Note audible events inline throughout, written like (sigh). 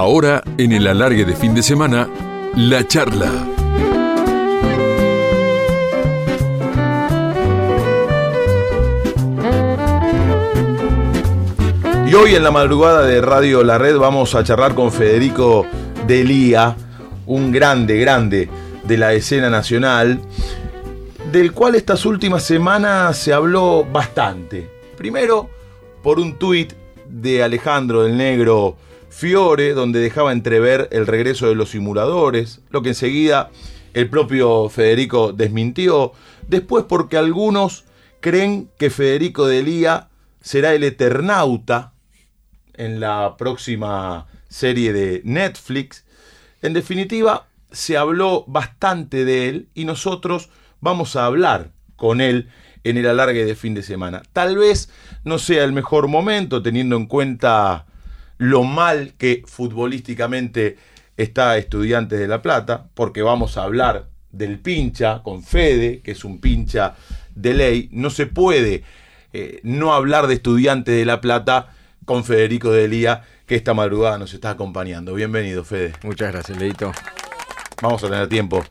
Ahora, en el alargue de fin de semana, la charla. Y hoy en la madrugada de Radio La Red vamos a charlar con Federico Delía, un grande, grande de la escena nacional, del cual estas últimas semanas se habló bastante. Primero, por un tuit de Alejandro del Negro Fiore, donde dejaba entrever el regreso de los simuladores, lo que enseguida el propio Federico desmintió. Después porque algunos creen que Federico Delía será el Eternauta en la próxima serie de Netflix. En definitiva, se habló bastante de él y nosotros vamos a hablar con él en el alargue de fin de semana. Tal vez no sea el mejor momento teniendo en cuenta lo mal que futbolísticamente está Estudiantes de La Plata, porque vamos a hablar del pincha con Fede, que es un pincha de ley. No se puede eh, no hablar de Estudiantes de La Plata con Federico Delía, que esta madrugada nos está acompañando. Bienvenido, Fede. Muchas gracias, Leito. Vamos a tener tiempo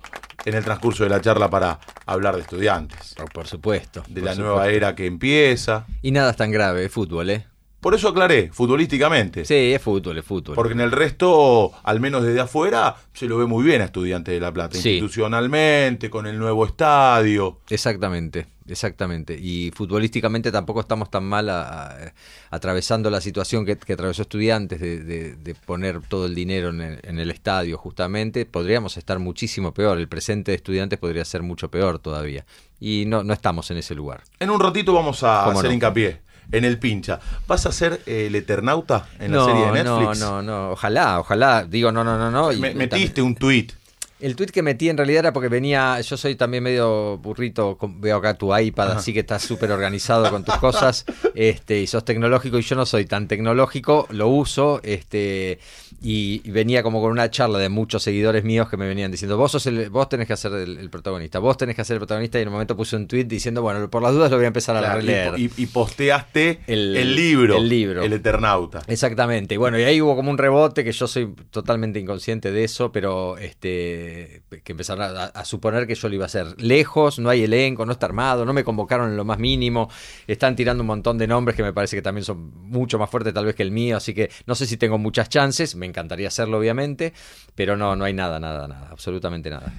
en el transcurso de la charla para hablar de estudiantes. Por, por supuesto. De por la supuesto. nueva era que empieza. Y nada es tan grave, fútbol, ¿eh? Por eso aclaré, futbolísticamente. Sí, es fútbol, es fútbol. Porque en el resto, al menos desde afuera, se lo ve muy bien a Estudiantes de La Plata. Sí. Institucionalmente, con el nuevo estadio. Exactamente, exactamente. Y futbolísticamente tampoco estamos tan mal a- a- atravesando la situación que, que atravesó estudiantes de, de- de poner todo el dinero en el, en el estadio, justamente. Podríamos estar muchísimo peor. El presente de estudiantes podría ser mucho peor todavía. Y no, no estamos en ese lugar. En un ratito vamos a ¿Cómo hacer no? hincapié en el pincha. ¿Vas a ser eh, el Eternauta en la serie de Netflix? no, no, no. Ojalá, ojalá. Digo, no, no, no, no. Y Me- metiste un tuit. El tweet que metí en realidad era porque venía, yo soy también medio burrito, veo acá tu iPad, así que estás súper organizado con tus cosas, (laughs) este, y sos tecnológico y yo no soy tan tecnológico, lo uso, este, y, y venía como con una charla de muchos seguidores míos que me venían diciendo, vos sos el, vos tenés que ser el, el protagonista, vos tenés que ser el protagonista, y en un momento puse un tweet diciendo, bueno, por las dudas lo voy a empezar a releer. y, y- y posteaste el, El- libro. el libro. El Eternauta. Exactamente. Y bueno, y ahí hubo como un rebote que yo soy totalmente inconsciente de eso, pero este que empezaron a, a suponer que yo lo iba a hacer lejos, no hay elenco, no está armado, no me convocaron en lo más mínimo, están tirando un montón de nombres que me parece que también son mucho más fuertes tal vez que el mío, así que no sé si tengo muchas chances, me encantaría hacerlo obviamente, pero no, no hay nada, nada, nada, absolutamente nada.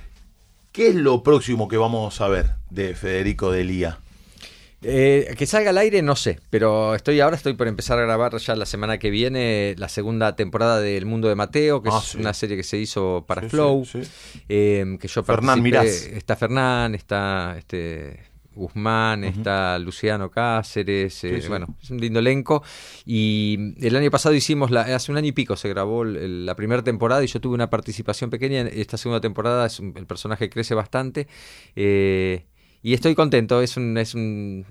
¿Qué es lo próximo que vamos a ver de Federico Delía? Eh, que salga al aire, no sé, pero estoy ahora estoy por empezar a grabar ya la semana que viene la segunda temporada de El Mundo de Mateo, que Ah, es sí. una serie que se hizo para Sí, Flow, sí, eh, que yo Fernán. Mirás. Está Fernán, está este Guzmán, está Luciano Cáceres, eh, sí. bueno, es un lindo elenco. Y el año pasado hicimos, la, hace un año y pico se grabó el- la primera temporada y yo tuve una participación pequeña. En esta segunda temporada es un- el personaje crece bastante. eh, y estoy contento, es un, es un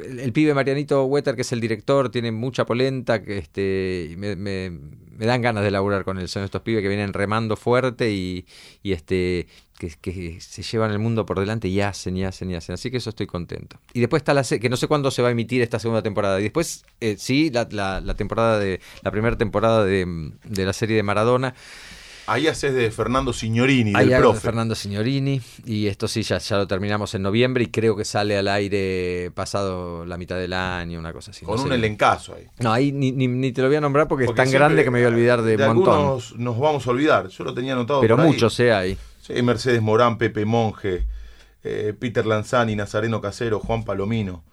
el, el pibe Marianito Wetter, que es el director, tiene mucha polenta, que este y me, me- me dan ganas de laburar con él. Son estos pibes que vienen remando fuerte y, y este que, que se llevan el mundo por delante y hacen y hacen y hacen. Así que eso estoy contento. Y después está la que no sé cuándo se va a emitir esta segunda temporada. Y después, eh, sí, la, la- la temporada de, la primera temporada de, de la serie de Maradona. Ahí haces de Fernando Signorini, Ahí del hago de profe. Fernando Signorini. Y esto sí, ya, ya lo terminamos en noviembre y creo que sale al aire pasado la mitad del año, una cosa así. Con no un sé. elencazo ahí. No, ahí ni, ni- ni te lo voy a nombrar porque, Porque es tan grande que me voy a olvidar de, un montón. algunos nos vamos a olvidar. Yo lo tenía anotado Pero ahí. muchos, eh, hay. Sí, Mercedes Morán, Pepe Monge, eh, Peter Lanzani, Nazareno Casero, Juan Palomino.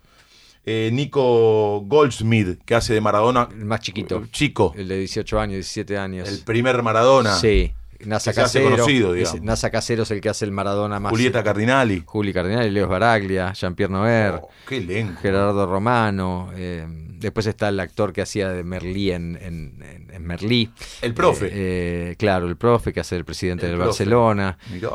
eh, Nico Goldsmith, que hace de Maradona. El más chiquito. Chico. El de 18 años, 17 años. El primer Maradona. Sí. NASA Casero. es-. NASA Casero es el que hace el Maradona más. Julieta Cardinali. Juli Cardinal, Leo Baraglia, Jean-Pierre Noer, Oh, qué elenco. Gerardo Romano. eh, después está el actor que hacía de Merlí en, en, en- en Merlí. El profe. Eh, eh, claro, el profe que hace el presidente El del profe. Barcelona. Mirá.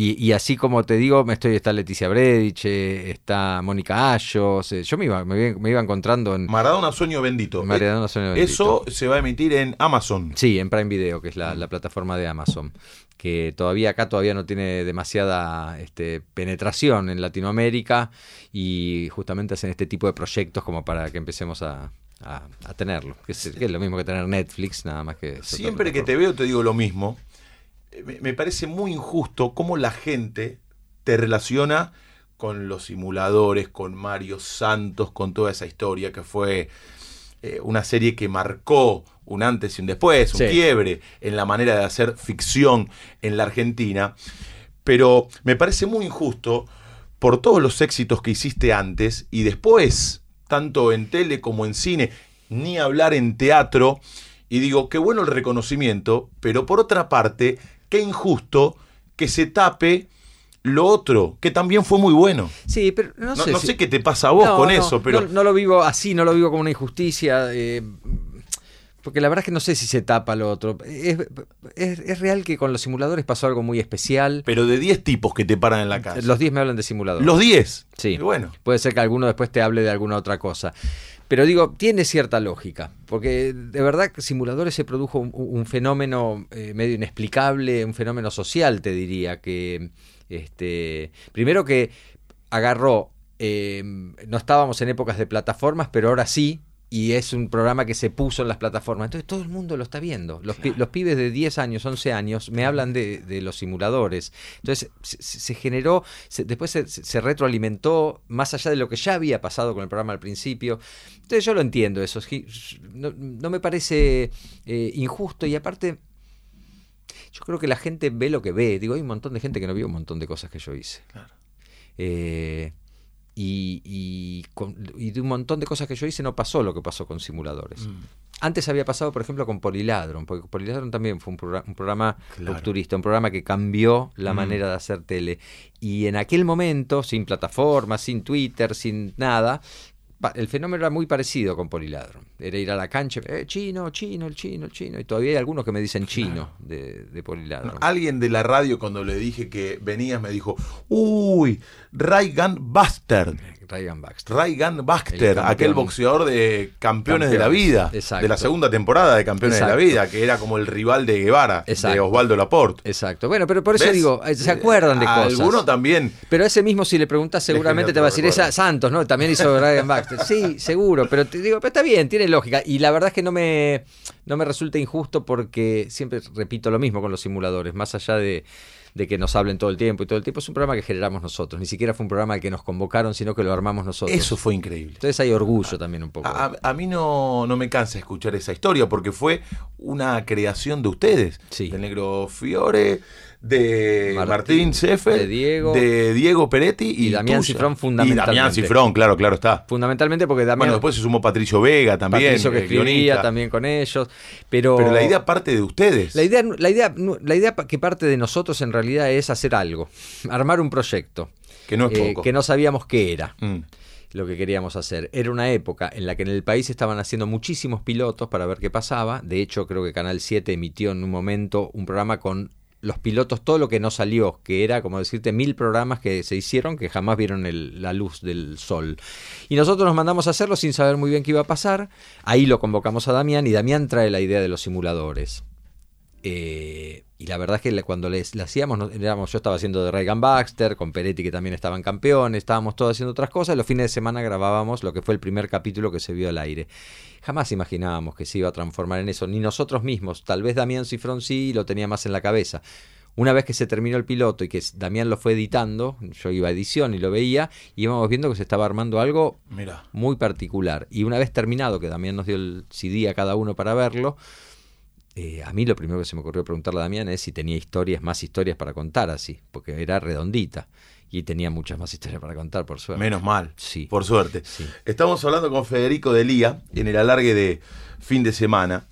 Y, y así como te digo, me estoy, está Leticia Bredich, eh, está Mónica Ayos. eh, yo me iba, me, iba- me iba encontrando en Maradona Sueño Bendito. Maradona Eh, Sueño Bendito. Eso se va a emitir en Amazon. Sí, en Prime Video, que es la, la plataforma de Amazon, que todavía acá todavía no tiene demasiada este, penetración en Latinoamérica y justamente hacen este tipo de proyectos como para que empecemos a, a, a tenerlo, que es, que es lo mismo que tener Netflix, nada más que... Siempre que te veo te digo lo mismo. Me, me parece muy injusto cómo la gente te relaciona con los simuladores, con Mario Santos, con toda esa historia que fue eh, una serie que marcó un antes y un después, un Sí. quiebre en la manera de hacer ficción en la Argentina. Pero me parece muy injusto por todos los éxitos que hiciste antes y después, tanto en tele como en cine, ni hablar en teatro. Y digo, qué bueno el reconocimiento, pero por otra parte, qué injusto que se tape lo otro, que también fue muy bueno. Sí, pero no, No, sé. no si- sé qué te pasa a vos No, con no, eso, pero No, no lo vivo así, no lo vivo como una injusticia. eh, porque la verdad es que no sé si se tapa lo otro. Es, es- es real que con los simuladores pasó algo muy especial. pero de 10 tipos que te paran en la calle. Los 10 me hablan de simuladores. Los 10. Sí. Y bueno, Puede ser que alguno después te hable de alguna otra cosa. Pero digo, tiene cierta lógica, porque de verdad que Simuladores se produjo un, fenómeno eh, medio inexplicable, un fenómeno social, te diría, que este, primero que agarró, eh, no estábamos en épocas de plataformas, pero ahora sí, y es un programa que se puso en las plataformas. Entonces todo el mundo lo está viendo. Los, pi- los pibes de 10 años, 11 años, me hablan de, de los simuladores. Entonces se, generó, se- después se, se retroalimentó más allá de lo que ya había pasado con el programa al principio. Entonces yo lo entiendo eso. No, no me parece eh, injusto y aparte... Yo creo que la gente ve lo que ve. Digo, hay un montón de gente que no vio un montón de cosas que yo hice. Claro. Eh, y, y con- y de un montón de cosas que yo hice no pasó lo que pasó con simuladores. Mm. Antes había pasado, por ejemplo, con Poliladron, porque Poliladron también fue un, progra- un programa Claro. rupturista, un programa que cambió la Mm. manera de hacer tele. Y en aquel momento, sin plataforma, sin Twitter, sin nada, el fenómeno era muy parecido con Poliladron. Era ir a la cancha, eh, chino, chino, el chino, el chino. Y todavía hay algunos que me dicen chino de, de Poliladron. alguien de la radio cuando le dije que venías me dijo, uy, Ray Gun Buster. Ryan Baxter. Buster, campeón. aquel boxeador de campeones, de la vida, exacto. de la segunda temporada de Campeones de la Vida, que era como el rival de Guevara, de. Osvaldo Laporte. Exacto. Bueno, pero por eso ¿Ves? digo, eh, ¿se acuerdan de A cosas? Alguno también. Pero ese mismo, si le preguntas, seguramente (laughs) te va a decir, esa Santos, ¿no? También hizo Ryan Baxter. Sí, seguro, pero te digo, pero está bien, tiene lógica. Y la verdad es que no me, no me resulta injusto porque siempre repito lo mismo con los simuladores, más allá de, de que nos hablen todo el tiempo y todo el tiempo, es un programa que generamos nosotros. Ni siquiera fue un programa al que nos convocaron, sino que lo armamos nosotros. Eso fue increíble. Entonces hay orgullo también un poco. A, mí no, no me cansa escuchar esa historia porque fue una creación de ustedes. Sí. Negro Fiore, de Martín, Martín, Sheffer, de Diego. de Diego Peretti y, Y Damián tuya. Cifrón Y fundamentalmente. Damián Cifrón, claro, claro está. Fundamentalmente porque también Bueno, después se sumó Patricio Vega también. Patricio que escribía guionista. también con ellos. Pero, Pero la idea parte de ustedes. La idea, la, idea, la idea que parte de nosotros en realidad es hacer algo, armar un proyecto que no es eh, poco. que no sabíamos qué era Mm. lo que queríamos hacer. Era una época en la que en el país estaban haciendo muchísimos pilotos para ver qué pasaba. De hecho, creo que Canal 7 emitió en un momento un programa con los pilotos, todo lo que no salió, que era como decirte mil programas que se hicieron que jamás vieron la luz del sol. Y nosotros nos mandamos a hacerlo sin saber muy bien qué iba a pasar. Ahí lo convocamos a Damián y Damián trae la idea de los simuladores. Eh, y la verdad es que cuando les, le hacíamos, no- éramos, yo estaba haciendo de Reagan Baxter, con Peretti que también estaban campeones, estábamos todos haciendo otras cosas, y los fines de semana grabábamos lo que fue el primer capítulo que se vio al aire. Jamás imaginábamos que se iba a transformar en eso, ni nosotros mismos, tal vez Damián Cifrón sí lo tenía más en la cabeza. Una vez que se terminó el piloto y que Damián lo fue editando, yo iba a edición y lo veía, íbamos viendo que se estaba armando algo Mira. muy particular. Y una vez terminado, que Damián nos dio el CD a cada uno para verlo, eh, a mí lo primero que se me ocurrió preguntarle a Damián es si tenía historias, más historias para contar así, porque era redondita y tenía muchas más historias para contar, por suerte. Menos mal. Sí. Por suerte. Sí. Estamos hablando con Federico Delía en el alargue de fin de semana.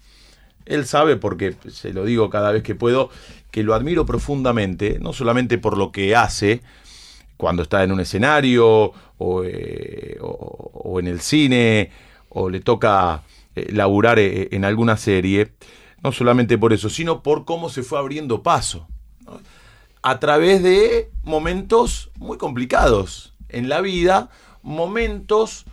Él sabe, porque se lo digo cada vez que puedo, que lo admiro profundamente, no solamente por lo que hace cuando está en un escenario o, eh, o- o en el cine o le toca eh, laburar en alguna serie, no solamente por eso, sino por cómo se fue abriendo paso a través de momentos muy complicados en la vida, momentos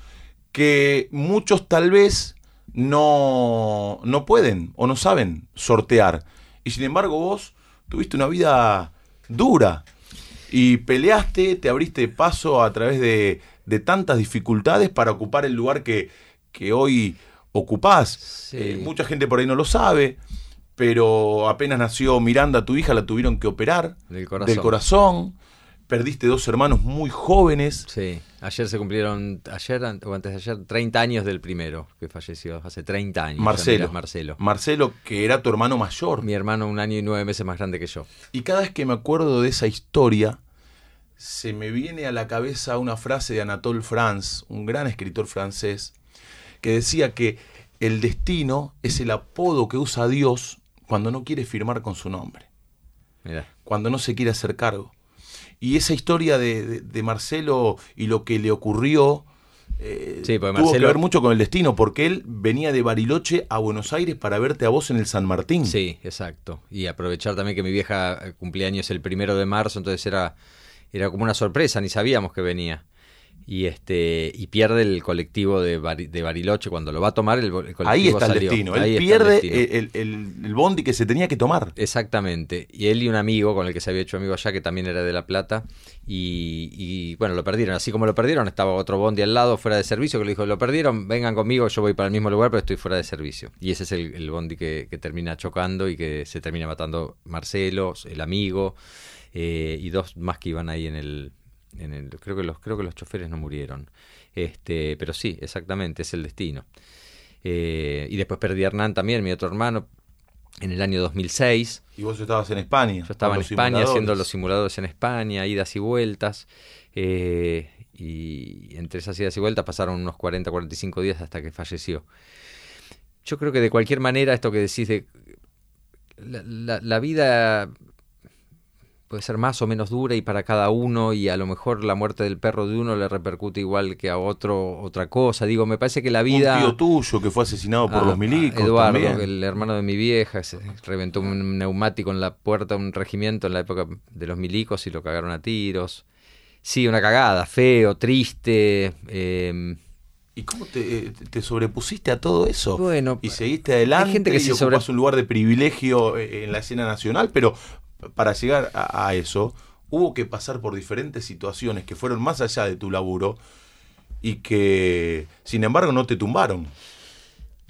que muchos tal vez no, no pueden o no saben sortear. Y sin embargo vos tuviste una vida dura y peleaste, te abriste paso a través de, de tantas dificultades para ocupar el lugar que, que hoy ocupás. Sí. Eh, mucha gente por ahí no lo sabe, pero apenas nació Miranda, tu hija, la tuvieron que operar Del corazón. del corazón. Perdiste dos hermanos muy jóvenes. Sí, ayer se cumplieron, ayer o antes de ayer, 30 años del primero que falleció, hace 30 años. Marcelo. Marcelo. Marcelo, que era tu hermano mayor. Mi hermano un año y nueve meses más grande que yo. Y cada vez que me acuerdo de esa historia, se me viene a la cabeza una frase de Anatole France, un gran escritor francés, que decía que el destino es el apodo que usa Dios cuando no quiere firmar con su nombre, Mirá. cuando no se quiere hacer cargo. Y esa historia de, de- de Marcelo y lo que le ocurrió eh, Sí, tuvo que ver mucho con el destino, porque él venía de Bariloche a Buenos Aires para verte a vos en el San Martín. Sí, exacto. Y aprovechar también que mi vieja cumpleaños el primero de marzo, entonces era, era como una sorpresa, ni sabíamos que venía. Y este y pierde el colectivo de, Bari- de Bariloche cuando lo va a tomar el, el colectivo Ahí está el salió. destino. Ahí Él el pierde destino. el, el- el bondi que se tenía que tomar. Exactamente. Y él y un amigo con el que se había hecho amigo allá, que también era de La Plata, y, y, bueno, lo perdieron. Así como lo perdieron, estaba otro bondi al lado, fuera de servicio, que le dijo, lo perdieron, vengan conmigo, yo voy para el mismo lugar, pero estoy fuera de servicio. Y ese es el, el bondi que, que termina chocando y que se termina matando Marcelo, el amigo, eh, y dos más que iban ahí en el... En el creo que los creo que los choferes no murieron este pero sí exactamente es el destino Eh, y después perdí a Hernán también mi otro hermano en el año 2006 Y vos estabas en España. yo estaba en España haciendo los simuladores en España, idas y vueltas. eh, y entre esas idas y vueltas pasaron unos 40, 45 días hasta que falleció. Yo creo que de cualquier manera, esto que decís de. La, la- la vida puede ser más o menos dura y para cada uno, y a lo mejor la muerte del perro de uno le repercute igual que a otro otra cosa. Digo, me parece que la vida. Un tío tuyo que fue asesinado por Ah, los milicos. Eduardo, también. el hermano de mi vieja, se reventó un neumático en la puerta de un regimiento en la época de los milicos y lo cagaron a tiros. Sí, una cagada, feo, triste. eh, ¿Y cómo te, eh, te sobrepusiste a todo eso? Bueno, y seguiste adelante hay gente que y se ocupás sobre- un lugar de privilegio eh, en la escena nacional, pero para llegar a, eso hubo que pasar por diferentes situaciones que fueron más allá de tu laburo y que, sin embargo, no te tumbaron.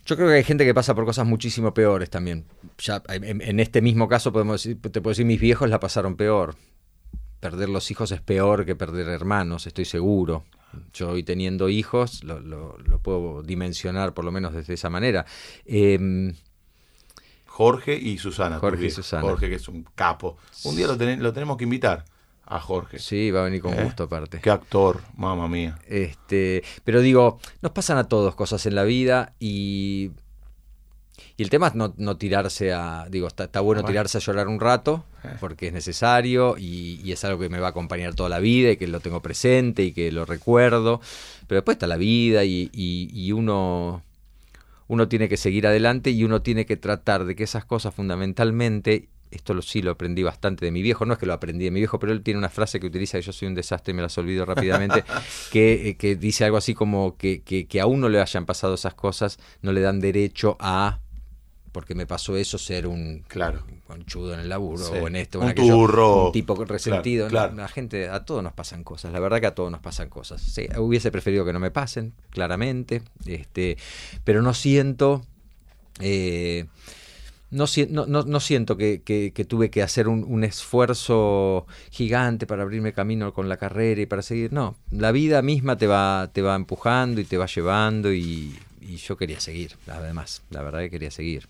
Yo creo que hay gente que pasa por cosas muchísimo peores también. Ya en, este mismo caso podemos decir, te puedo decir, mis viejos la pasaron peor. Perder los hijos es peor que perder hermanos, estoy seguro. Yo hoy teniendo hijos lo puedo dimensionar por lo menos desde esa manera. Em, Jorge y Susana. Jorge y. Susana. Jorge, que es un capo. Un día lo, ten- lo tenemos que invitar a Jorge. sí, va a venir con Eh, gusto aparte. Qué actor, mamá mía. Este, pero digo, nos pasan a todos cosas en la vida y, y el tema es no, no tirarse a, digo, está, está bueno Bueno. tirarse a llorar un rato porque es necesario y, y es algo que me va a acompañar toda la vida y que lo tengo presente y que lo recuerdo, pero después está la vida y, y- y uno, uno tiene que seguir adelante y uno tiene que tratar de que esas cosas fundamentalmente, esto lo, sí lo aprendí bastante de mi viejo, no es que lo aprendí de mi viejo, pero él tiene una frase que utiliza, que yo soy un desastre y me las olvido rápidamente, (laughs) que, eh, que dice algo así como que, que, que a uno le hayan pasado esas cosas no le dan derecho a, porque me pasó eso, ser un Claro. conchudo en el laburo Sí. o en esto, o Un en aquello, turro. un tipo resentido. Claro, ¿no? claro. La gente, a todos nos pasan cosas, la verdad que a todos nos pasan cosas. Sí, hubiese preferido que no me pasen, claramente, este, pero no siento, eh, no, no, no- no siento que, que- que tuve que hacer un, un esfuerzo gigante para abrirme camino con la carrera y para seguir. No, la vida misma te va, te va empujando y te va llevando y, y yo quería seguir, además, la verdad que quería seguir.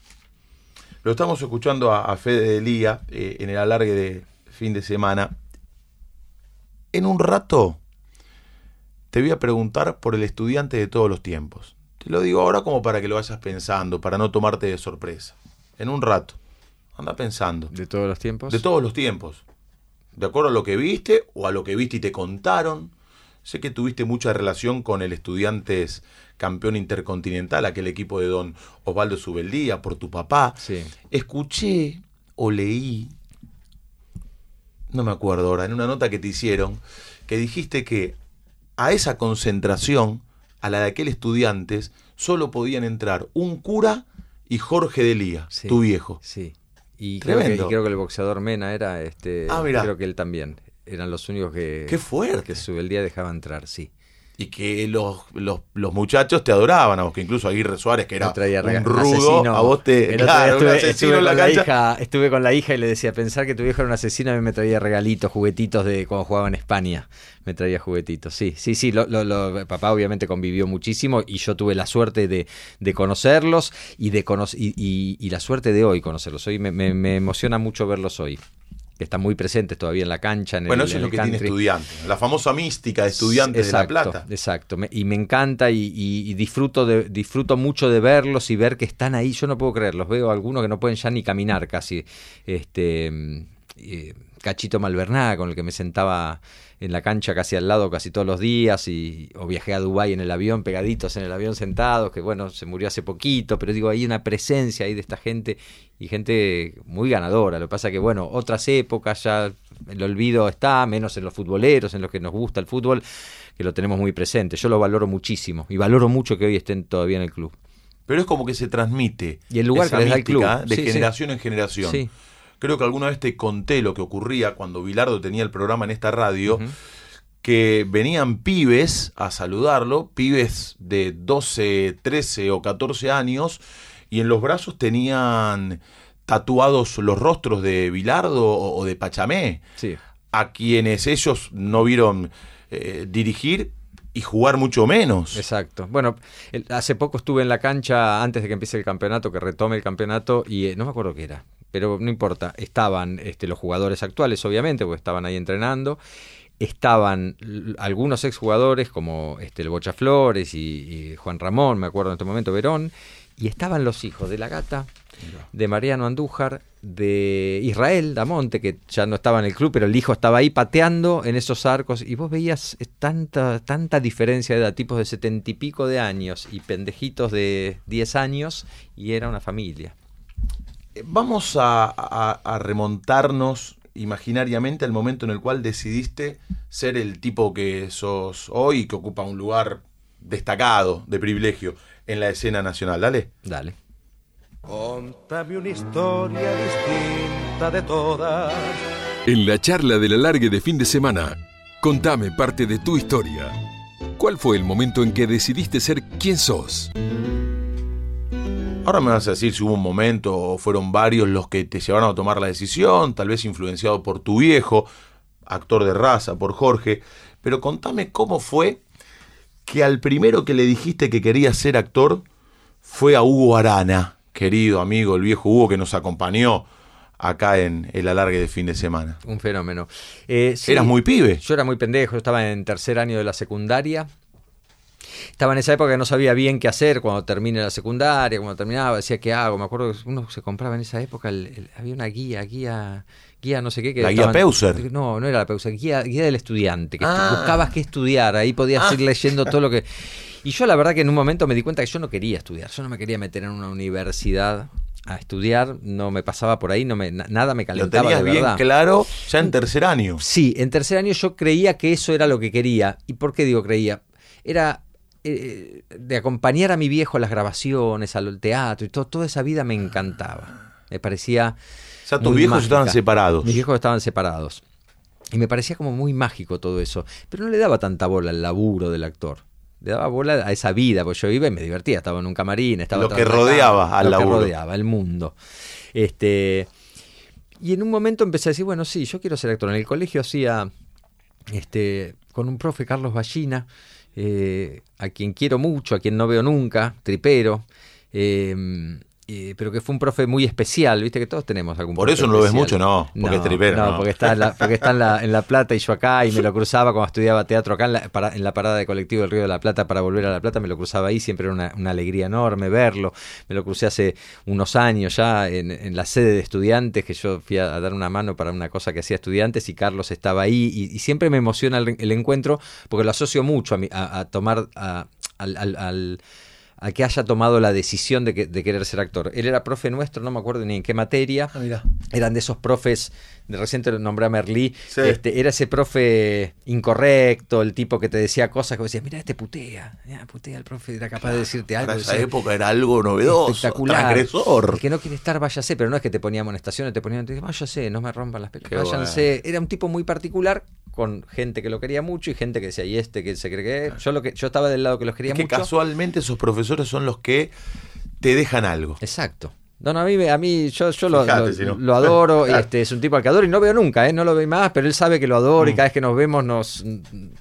Lo estamos escuchando a, a Fede de Lía eh, en el alargue de fin de semana. En un rato te voy a preguntar por el estudiante de todos los tiempos. Te lo digo ahora como para que lo vayas pensando, para no tomarte de sorpresa. En un rato. Anda pensando. ¿De todos los tiempos? De todos los tiempos. De acuerdo a lo que viste o a lo que viste y te contaron. Sé que tuviste mucha relación con el Estudiantes campeón intercontinental, aquel equipo de don Osvaldo Subeldía, por tu papá. Sí. Escuché o leí, no me acuerdo ahora, en una nota que te hicieron, que dijiste que a esa concentración, a la de aquel estudiantes, solo podían entrar un cura y Jorge de Lía, Sí. tu viejo. Sí. Y creo, que, Tremendo. y creo que el boxeador Mena era este. Ah. Creo que él también. Eran los únicos que. Qué fuerte. Que sube el día dejaba entrar, sí. Y que los, los, los, muchachos te adoraban a vos, que incluso Aguirre Suárez, que era un rudo, a vos te... estuve, con la hija, estuve con la hija y le decía, pensar que tu viejo era un asesino, a mí me traía regalitos, juguetitos de cuando jugaba en España, me traía juguetitos, sí, sí, sí, lo, lo, papá obviamente convivió muchísimo y yo tuve la suerte de, de conocerlos y, de y, y, la suerte de hoy conocerlos, hoy me, me, me emociona mucho verlos hoy que están muy presentes todavía en la cancha. En bueno, el, eso es lo que tiene estudiante, la famosa mística de estudiantes de La Plata. Exacto, y me encanta y, disfruto, de, disfruto mucho de verlos y ver que están ahí. Yo no puedo creerlos, veo algunos que no pueden ya ni caminar casi. Este, eh, Cachito Malverná, con el que me sentaba en la cancha casi al lado casi todos los días y o viajé a Dubái en el avión pegaditos en el avión sentados que bueno se murió hace poquito pero digo hay una presencia ahí de esta gente y gente muy ganadora. Lo que pasa que bueno otras épocas ya el olvido está menos en los futboleros en los que nos gusta el fútbol que lo tenemos muy presente. Yo lo valoro muchísimo y valoro mucho que hoy estén todavía en el club. Pero es como que se transmite y el lugar que les el club. de generación en generación. Sí Creo que alguna vez te conté lo que ocurría cuando Bilardo tenía el programa en esta radio, que venían pibes a saludarlo, pibes de 12, 13 o 14 años, y en los brazos tenían tatuados los rostros de Bilardo o, de Pachamé, a quienes ellos no vieron eh, dirigir y jugar mucho menos. Exacto. Bueno, hace poco estuve en la cancha antes de que empiece el campeonato, que retome el campeonato, y eh, no me acuerdo qué era pero no importa, estaban este, los jugadores actuales, obviamente, porque estaban ahí entrenando, estaban algunos exjugadores como este, el Bocha Flores y, Juan Ramón, me acuerdo en este momento, Verón, y estaban los hijos de la gata, de Mariano Andújar, de Israel Damonte, que ya no estaba en el club, pero el hijo estaba ahí pateando en esos arcos, y vos veías tanta, tanta diferencia de edad, tipos de setenta y pico de años y pendejitos de diez años, y era una familia. Vamos a, remontarnos imaginariamente al momento en el cual decidiste ser el tipo que sos hoy, que ocupa un lugar destacado, de privilegio, en la escena nacional. Dale. Dale. Contame una historia distinta de todas. En la charla de la largue de fin de semana, contame parte de tu historia. ¿Cuál fue el momento en que decidiste ser quien sos? Ahora me vas a decir si hubo un momento o fueron varios los que te llevaron a tomar la decisión, tal vez influenciado por tu viejo, actor de raza, por Jorge, pero contame cómo fue que al primero que le dijiste que quería ser actor fue a Hugo Arana, querido amigo, el viejo Hugo que nos acompañó acá en el alargue de fin de semana. Un fenómeno. Eh, ¿Eras muy pibe? Yo era muy pendejo, yo estaba en tercer año de la secundaria, estaba en esa época que no sabía bien qué hacer cuando termine la secundaria, cuando terminaba, decía qué hago. Me acuerdo que uno se compraba en esa época, había una guía, guía, guía no sé qué. Que ¿La guía Peuser? No, no era la Peuser, guía, guía del estudiante, que ah. buscabas qué estudiar, ahí podías ir ah. leyendo todo lo que... (laughs) Y yo la verdad que en un momento me di cuenta que yo no quería estudiar, yo no me quería meter en una universidad a estudiar, no me pasaba por ahí, no me, nada me calentaba. Lo tenías bien claro ya en tercer año. Sí, en tercer año yo creía que eso era lo que quería. ¿Y por qué digo creía? Era eh, de acompañar a mi viejo a las grabaciones, al teatro y todo, toda esa vida me encantaba. Me parecía. O sea, tus viejos estaban separados. Mis viejos estaban separados. Y me parecía como muy mágico todo eso. Pero no le daba tanta bola al laburo del actor. Le daba bola a esa vida, porque yo iba y me divertía. Estaba en un camarín, estaba. Lo que rodeaba al lo laburo. que rodeaba, el mundo. Este. Y en un momento empecé a decir, bueno, sí, yo quiero ser actor. En el colegio hacía. Este. Con un profe, Carlos Ballina eh, a quien quiero mucho, a quien no veo nunca, tripero. Eh, pero que fue un profe muy especial, viste que todos tenemos algún Por eso no lo ves mucho, no, porque es tripero. No, porque está, en la, porque está en la, en la, Plata y yo acá y me lo cruzaba cuando estudiaba teatro acá en la, en la, parada de colectivo del Río de la Plata para volver a La Plata, me lo cruzaba ahí, siempre era una, alegría enorme verlo. Me lo crucé hace unos años ya en, la sede de estudiantes, que yo fui a, dar una mano para una cosa que hacía estudiantes y Carlos estaba ahí y, siempre me emociona el, encuentro porque lo asocio mucho a, a tomar al a que haya tomado la decisión de, querer ser actor. Él era profe nuestro, no me acuerdo ni en qué materia. Ah, Eran de esos profes, de reciente lo nombré a Merlí, este, era ese profe incorrecto, el tipo que te decía cosas que decías, mira, este putea, putea, el profe era capaz de decirte algo. En esa época era algo novedoso, espectacular. Agresor. que no quiere estar, váyase, pero no es que te ponía amonestaciones, te ponían, váyase, no me rompan las pelotas, váyanse. Era un tipo muy particular con gente que lo quería mucho y gente que decía, y este que se cree que es?". Yo, lo que, yo estaba del lado que los quería Es que mucho. casualmente esos profesores son los que te dejan algo. Exacto. No, no, a mí, a mí yo, yo lo, Fíjate, lo- si no. lo adoro, (laughs) Claro. este, es un tipo al que adoro y no veo nunca, ¿eh? no lo veo más, pero él sabe que lo adoro Mm. y cada vez que nos vemos nos...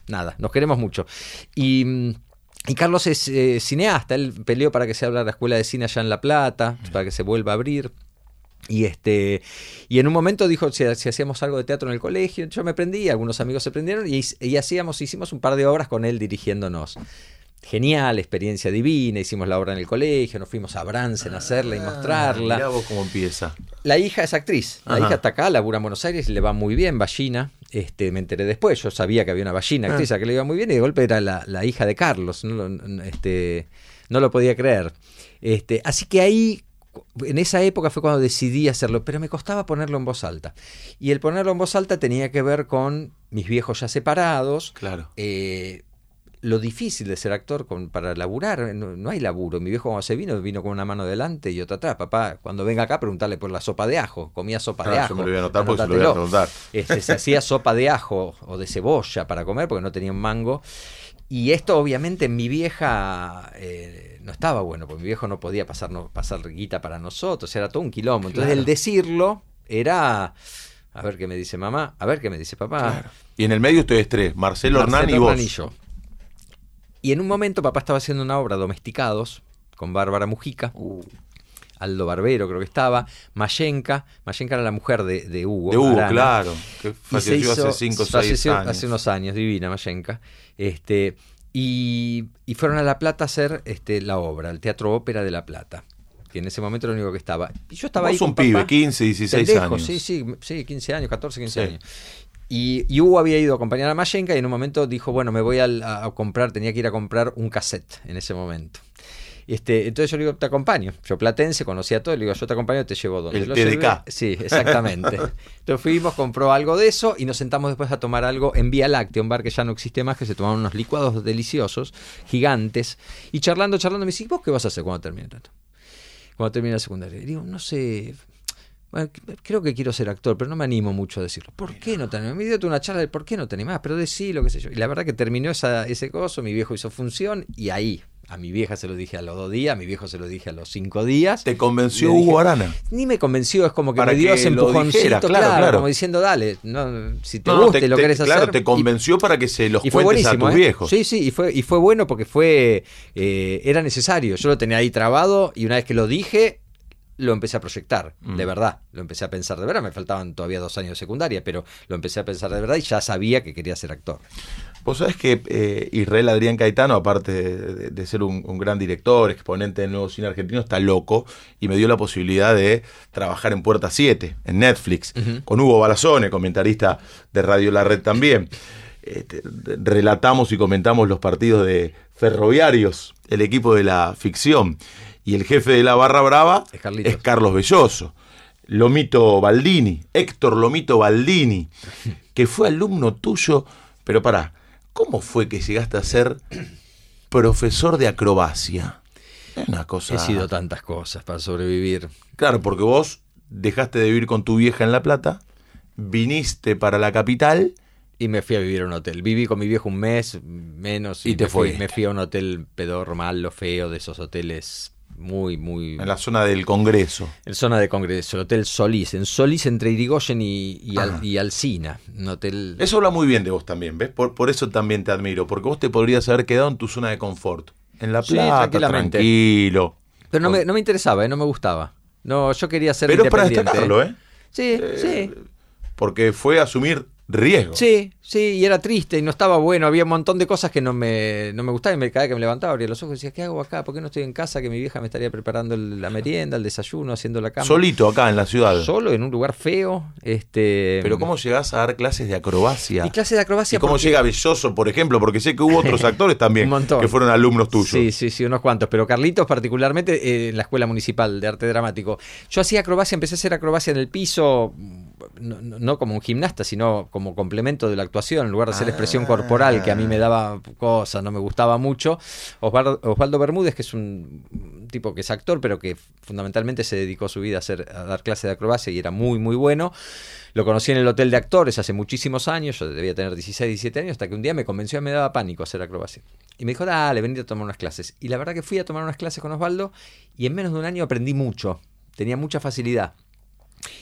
Nada, nos queremos mucho. Y, mm, y Carlos es eh, cineasta, él peleó para que se abra la escuela de cine allá en La Plata, para que se vuelva a abrir. Y este y en un momento dijo si, si hacíamos algo de teatro en el colegio, yo me prendí, algunos amigos se prendieron y, y hacíamos, hicimos un par de obras con él dirigiéndonos. Genial, experiencia divina, hicimos la obra en el colegio, nos fuimos a Bransen a hacerla y mostrarla. Ah, vos cómo empieza. La hija es actriz. La Ajá. hija está acá, labura en Buenos Aires le va muy bien, ballina. Este, me enteré después, yo sabía que había una ballina actriz Ah. a que le iba muy bien y de golpe era la, la hija de Carlos. No este, no lo podía creer. Este, así que ahí, en esa época fue cuando decidí hacerlo, pero me costaba ponerlo en voz alta. Y el ponerlo en voz alta tenía que ver con mis viejos ya separados, Claro. eh, lo difícil de ser actor con, para laburar, no, no hay laburo. Mi viejo cuando se vino, vino con una mano delante y otra atrás. Papá, cuando venga acá, preguntarle por la sopa de ajo. Comía sopa de Ah, ajo. yo me lo voy a anotar porque se lo voy a preguntar. Este, se hacía sopa de ajo o de cebolla para comer porque no tenía un mango. Y esto obviamente en mi vieja eh, no estaba bueno, porque mi viejo no podía pasar, no, pasar guita para nosotros, era todo un quilombo. Entonces Claro. el decirlo era, a ver qué me dice mamá, a ver qué me dice papá. Y en el medio ustedes tres, Marcelo, Hernán y Marcelo vos. Y yo. Y en un momento papá estaba haciendo una obra, Domesticados, con Bárbara Mujica, Uh, Aldo Barbero creo que estaba, Mayenka, Mayenka era la mujer de, de Hugo. de Hugo, Arana. claro. Que falleció hizo- hace 5 o 6 falleció años. Hace unos años, divina Mayenka. Este, y, y fueron a La Plata a hacer este, la obra, el Teatro Ópera de La Plata. Que en ese momento era lo único que estaba. Y yo estaba Vos ahí con un pibe, papá. 15, 16 Pendejo, años. Sí, sí, sí, 15 años, 14, 15 Sí. años. Y, y Hugo había ido a acompañar a Mayenka y en un momento dijo, bueno, me voy al- a, a comprar, tenía que ir a comprar un cassette en ese momento. Este, entonces yo le digo, te acompaño. Yo platense, conocía todo, le digo, yo te acompaño, te llevo donde. El Lo TDK. llevé- Sí, exactamente. (laughs) Entonces fuimos, compró algo de eso y nos sentamos después a tomar algo en Vía Láctea, un bar que ya no existe más, que se tomaban unos licuados deliciosos, gigantes. Y charlando, charlando, me dice, ¿vos qué vas a hacer cuando termine tanto? Cuando termine la secundaria. Y digo, no sé. Bueno, creo que quiero ser actor, pero no me animo mucho a decirlo. ¿Por qué no te animás? Me dio una charla de por qué no te animás, pero decilo, qué sé yo. Y la verdad que terminó esa, ese coso, mi viejo hizo función y ahí. A mi vieja se lo dije a los dos días, a mi viejo se lo dije a los cinco días. ¿Te convenció dije- Hugo Arana? Ni me convenció, es como que Para me dio que ese lo empujoncito, dijera, claro, claro, claro. como diciendo, dale, no, si te No, gusta te- y lo te- querés Claro, hacer. te y- convenció para que se los cuentes a tus ¿eh? viejos. Sí, sí, y fue, y fue bueno porque fue eh, era necesario. Yo lo tenía ahí trabado y una vez que lo dije, lo empecé a proyectar, Mm. de verdad. Lo empecé a pensar de verdad. Me faltaban todavía dos años de secundaria, pero lo empecé a pensar de verdad y ya sabía que quería ser actor. Vos sabés que eh, Israel Adrián Caetano, aparte de, de ser un, un gran director, exponente del nuevo cine argentino, está loco y me dio la posibilidad de trabajar en Puerta 7, en Netflix, con Hugo Balazone, comentarista de Radio La Red también. Este, relatamos y comentamos los partidos de Ferroviarios, el equipo de la ficción. Y el jefe de la Barra Brava Es Carlos Belloso. Lomito Baldini, Héctor Lomito Baldini, (laughs) que fue alumno tuyo, pero pará, ¿cómo fue que llegaste a ser profesor de acrobacia? Es una cosa. He sido tantas cosas para sobrevivir. Claro, porque vos dejaste de vivir con tu vieja en La Plata, viniste para la capital Y me fui a vivir a un hotel. Viví con mi viejo un mes, menos. Y te me fui, fuiste. me fui a un hotel pedorro, malo, feo, de esos hoteles muy, muy... en la zona del Congreso. En zona de congreso, el Hotel Solís. En Solís entre Irigoyen y, y, Al- Ajá. y Alsina. Un hotel... Eso habla muy bien de vos también, ¿ves? Por, por eso también te admiro, porque vos te podrías haber quedado en tu zona de confort. En La Plata, tranquilo. Pero no me, no me interesaba, ¿eh? no me gustaba. No, yo quería ser Pero es para independiente. destacarlo, ¿eh? Sí, Eh, sí. Porque fue asumir riesgo. Sí, sí, y era triste y no estaba bueno. Había un montón de cosas que no me, no me gustaban. Y me cada vez que me levantaba, abría los ojos y decía, ¿qué hago acá? ¿Por qué no estoy en casa? Que mi vieja me estaría preparando el- la merienda, el desayuno, haciendo la cama. Solito acá en la ciudad. Solo, en un lugar feo. Este... Pero ¿cómo llegás a dar clases de acrobacia? Y clase de ¿Y acrobacia. cómo porque- llega Belloso, por ejemplo? Porque sé que hubo otros (laughs) actores también que fueron alumnos tuyos. Sí, sí, sí, unos cuantos. Pero Carlitos, particularmente eh, en la Escuela Municipal de Arte Dramático. Yo hacía acrobacia, empecé a hacer acrobacia en el piso no, como un gimnasta, sino como complemento de la actuación, en lugar de hacer expresión corporal, que a mí me daba cosas, no me gustaba mucho. Osvaldo, Osvaldo Bermúdez, que es un tipo que es actor, pero que fundamentalmente se dedicó su vida a, hacer, a dar clases de acrobacia y era muy, muy bueno. Lo conocí en el hotel de actores hace muchísimos años, yo debía tener 16, 17 años, hasta que un día me convenció y me daba pánico hacer acrobacia. Y me dijo, dale, vení a tomar unas clases. Y la verdad que fui a tomar unas clases con Osvaldo y en menos de un año aprendí mucho, tenía mucha facilidad.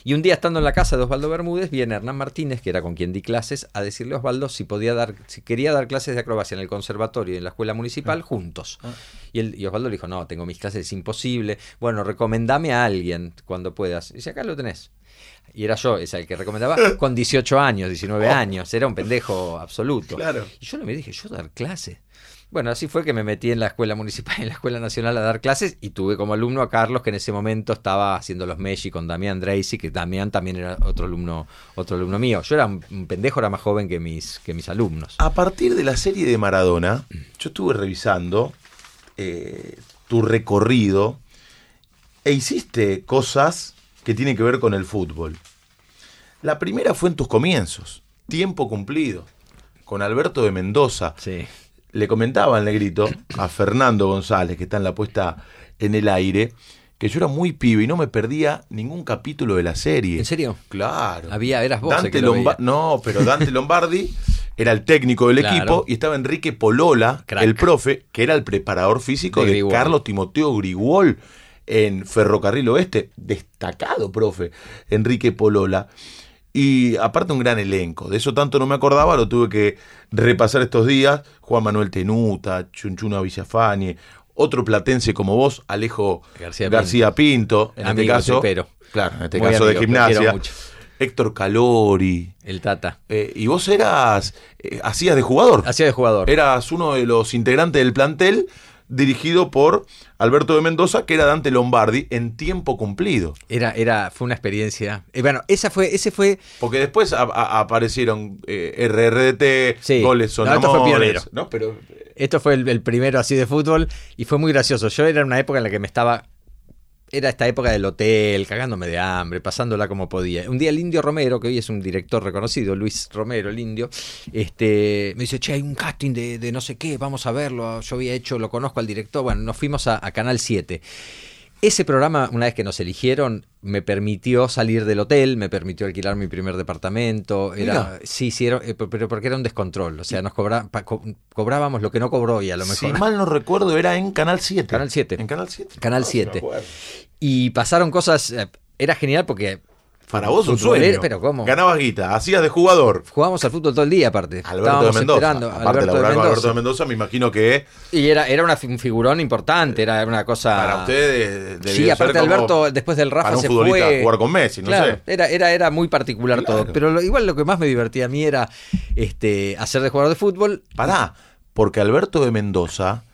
Y un día estando en la casa de Osvaldo Bermúdez, viene Hernán Martínez, que era con quien di clases, a decirle a Osvaldo si podía dar, si quería dar clases de acrobacia en el conservatorio y en la escuela municipal juntos. Y, él, y Osvaldo le dijo, no, tengo mis clases, es imposible. Bueno, recomendame a alguien cuando puedas. Y dice, acá lo tenés. Y era yo, es el que recomendaba, (laughs) con 18 años, 19 años. Era un pendejo absoluto. Claro. Y yo le me dije, yo dar clases. Bueno, así fue que me metí en la escuela municipal y en la escuela nacional a dar clases y tuve como alumno a Carlos, que en ese momento estaba haciendo los Messi con Damián Dreisy, que Damián también era otro alumno, otro alumno mío. Yo era un un pendejo, era más joven que mis, que mis alumnos. A partir de la serie de Maradona, yo estuve revisando eh, tu recorrido e hiciste cosas que tienen que ver con el fútbol. La primera fue en tus comienzos, tiempo cumplido, con Alberto de Mendoza. Sí. Le comentaba el negrito a Fernando González, que está en la puesta en el aire, que yo era muy pibe y no me perdía ningún capítulo de la serie. ¿En serio? Claro. Había, eras vos Dante que lo Lomba- veía. No, pero Dante Lombardi era el técnico del Claro. equipo y estaba Enrique Polola, Crack. el profe, que era el preparador físico De de. Carlos Timoteo Grigol en Ferrocarril Oeste. Destacado, profe, Enrique Polola. Y aparte un gran elenco. De eso tanto no me acordaba, lo tuve que repasar estos días. Juan Manuel Tenuta, Chunchuna Villafañe, otro platense como vos, Alejo García García, Pinto, en Amigo, este caso. tripero. Claro, en este caso de amigo, gimnasia. mucho. Héctor Calori. El Tata. Eh, y vos eras, eh, hacías de jugador. Hacía de jugador. Eras uno de los integrantes del plantel dirigido por Alberto de Mendoza, que era Dante Lombardi, en tiempo cumplido. Era, era, fue una experiencia. eh, bueno, esa fue, ese fue Porque después a- a- aparecieron eh, RRDT, Sí. goles son No, esto fue pionero. ¿no? Pero Esto fue el, el primero así de fútbol y fue muy gracioso. Yo era en una época en la que me estaba. Era esta época del hotel, cagándome de hambre, pasándola como podía. Un día el Indio Romero, que hoy es un director reconocido, Luis Romero, el Indio, este, me dice, che, hay un casting de, no sé qué, vamos a verlo. Yo había hecho, lo conozco al director. Bueno, nos fuimos a, a Canal 7. Ese programa, una vez que nos eligieron, me permitió salir del hotel, me permitió alquilar mi primer departamento. Era, Mira. sí, sí, era- eh, pero porque era un descontrol. O sea, nos cobra- co- cobrábamos lo que no cobró y a lo si mejor. mal no recuerdo, era en Canal 7. Canal 7. En Canal 7. Canal Ah, sí me 7. acuerdo. Y pasaron cosas. eh, Era genial porque Para vos un sueño. pero ¿cómo? Ganabas guita, hacías de jugador. jugábamos al fútbol todo el día, aparte. Alberto de Mendoza. esperando. Aparte Alberto de con Alberto Mendoza. de Mendoza, me imagino que Y era, era una, un figurón importante, era una cosa. para ustedes Sí, ser aparte como Alberto, después del Rafa para un se futbolista fue. jugar con Messi, no Claro, sé. Era, era, era muy particular Claro. todo. Pero lo- igual lo que más me divertía a mí era este, hacer de jugador de fútbol. Pará, porque Alberto de Mendoza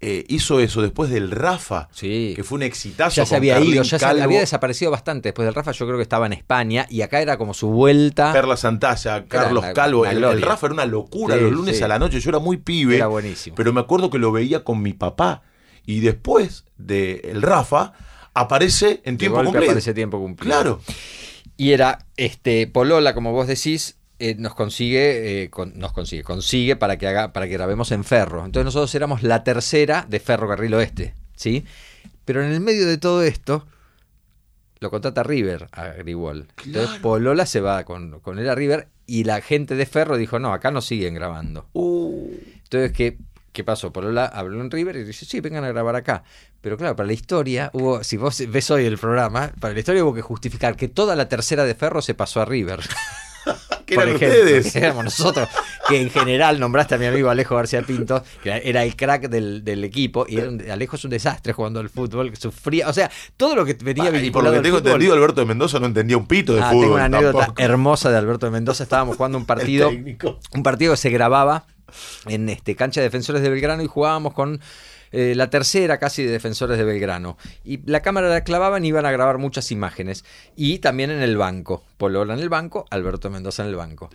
eh, hizo eso después del Rafa, Sí. que fue un exitazo. Ya se había ido, ya se había desaparecido bastante. Después del Rafa, yo creo que estaba en España y acá era como su vuelta. Perla Santalla, Carlos una- Calvo. una el, Rafa era una locura Sí, los lunes sí. a la noche. Yo era muy pibe. Era buenísimo. Pero me acuerdo que lo veía con mi papá. Y después de el Rafa, aparece en tiempo cumplido. aparece tiempo cumplido. Claro. Y era, este, Polola, como vos decís, eh, nos consigue, eh, con- nos consigue, consigue para que haga, para que grabemos en Ferro. Entonces nosotros éramos la tercera de Ferrocarril Oeste, ¿sí? Pero en el medio de todo esto, lo contrata River a Grigol. Entonces Polola se va con, con él a River y la gente de Ferro dijo, no, acá no siguen grabando. Uh, Entonces, ¿qué, ¿qué pasó? Polola habló en River y dice, sí, vengan a grabar acá. Pero claro, para la historia hubo, si vos ves hoy el programa, para la historia hubo que justificar que toda la tercera de Ferro se pasó a River. (laughs) (laughs) ¿Qué Por eran ejemplo, ustedes? (laughs) que éramos nosotros, que en general nombraste a mi amigo Alejo García Pinto, que era el crack del, del equipo, y era un- Alejo es un desastre jugando al fútbol, que sufría, o sea, todo lo que venía Ah, y por lo que tengo fútbol- entendido, Alberto de Mendoza no entendía un pito de Ah, fútbol. tengo una anécdota tampoco. hermosa de Alberto de Mendoza. Estábamos jugando un (laughs) partido, un partido que se grababa en este cancha de defensores de Belgrano y jugábamos con eh, la tercera casi de defensores de Belgrano. Y la cámara la clavaban y iban a grabar muchas imágenes. Y también en el banco. Polola en el banco, Alberto Mendoza en el banco.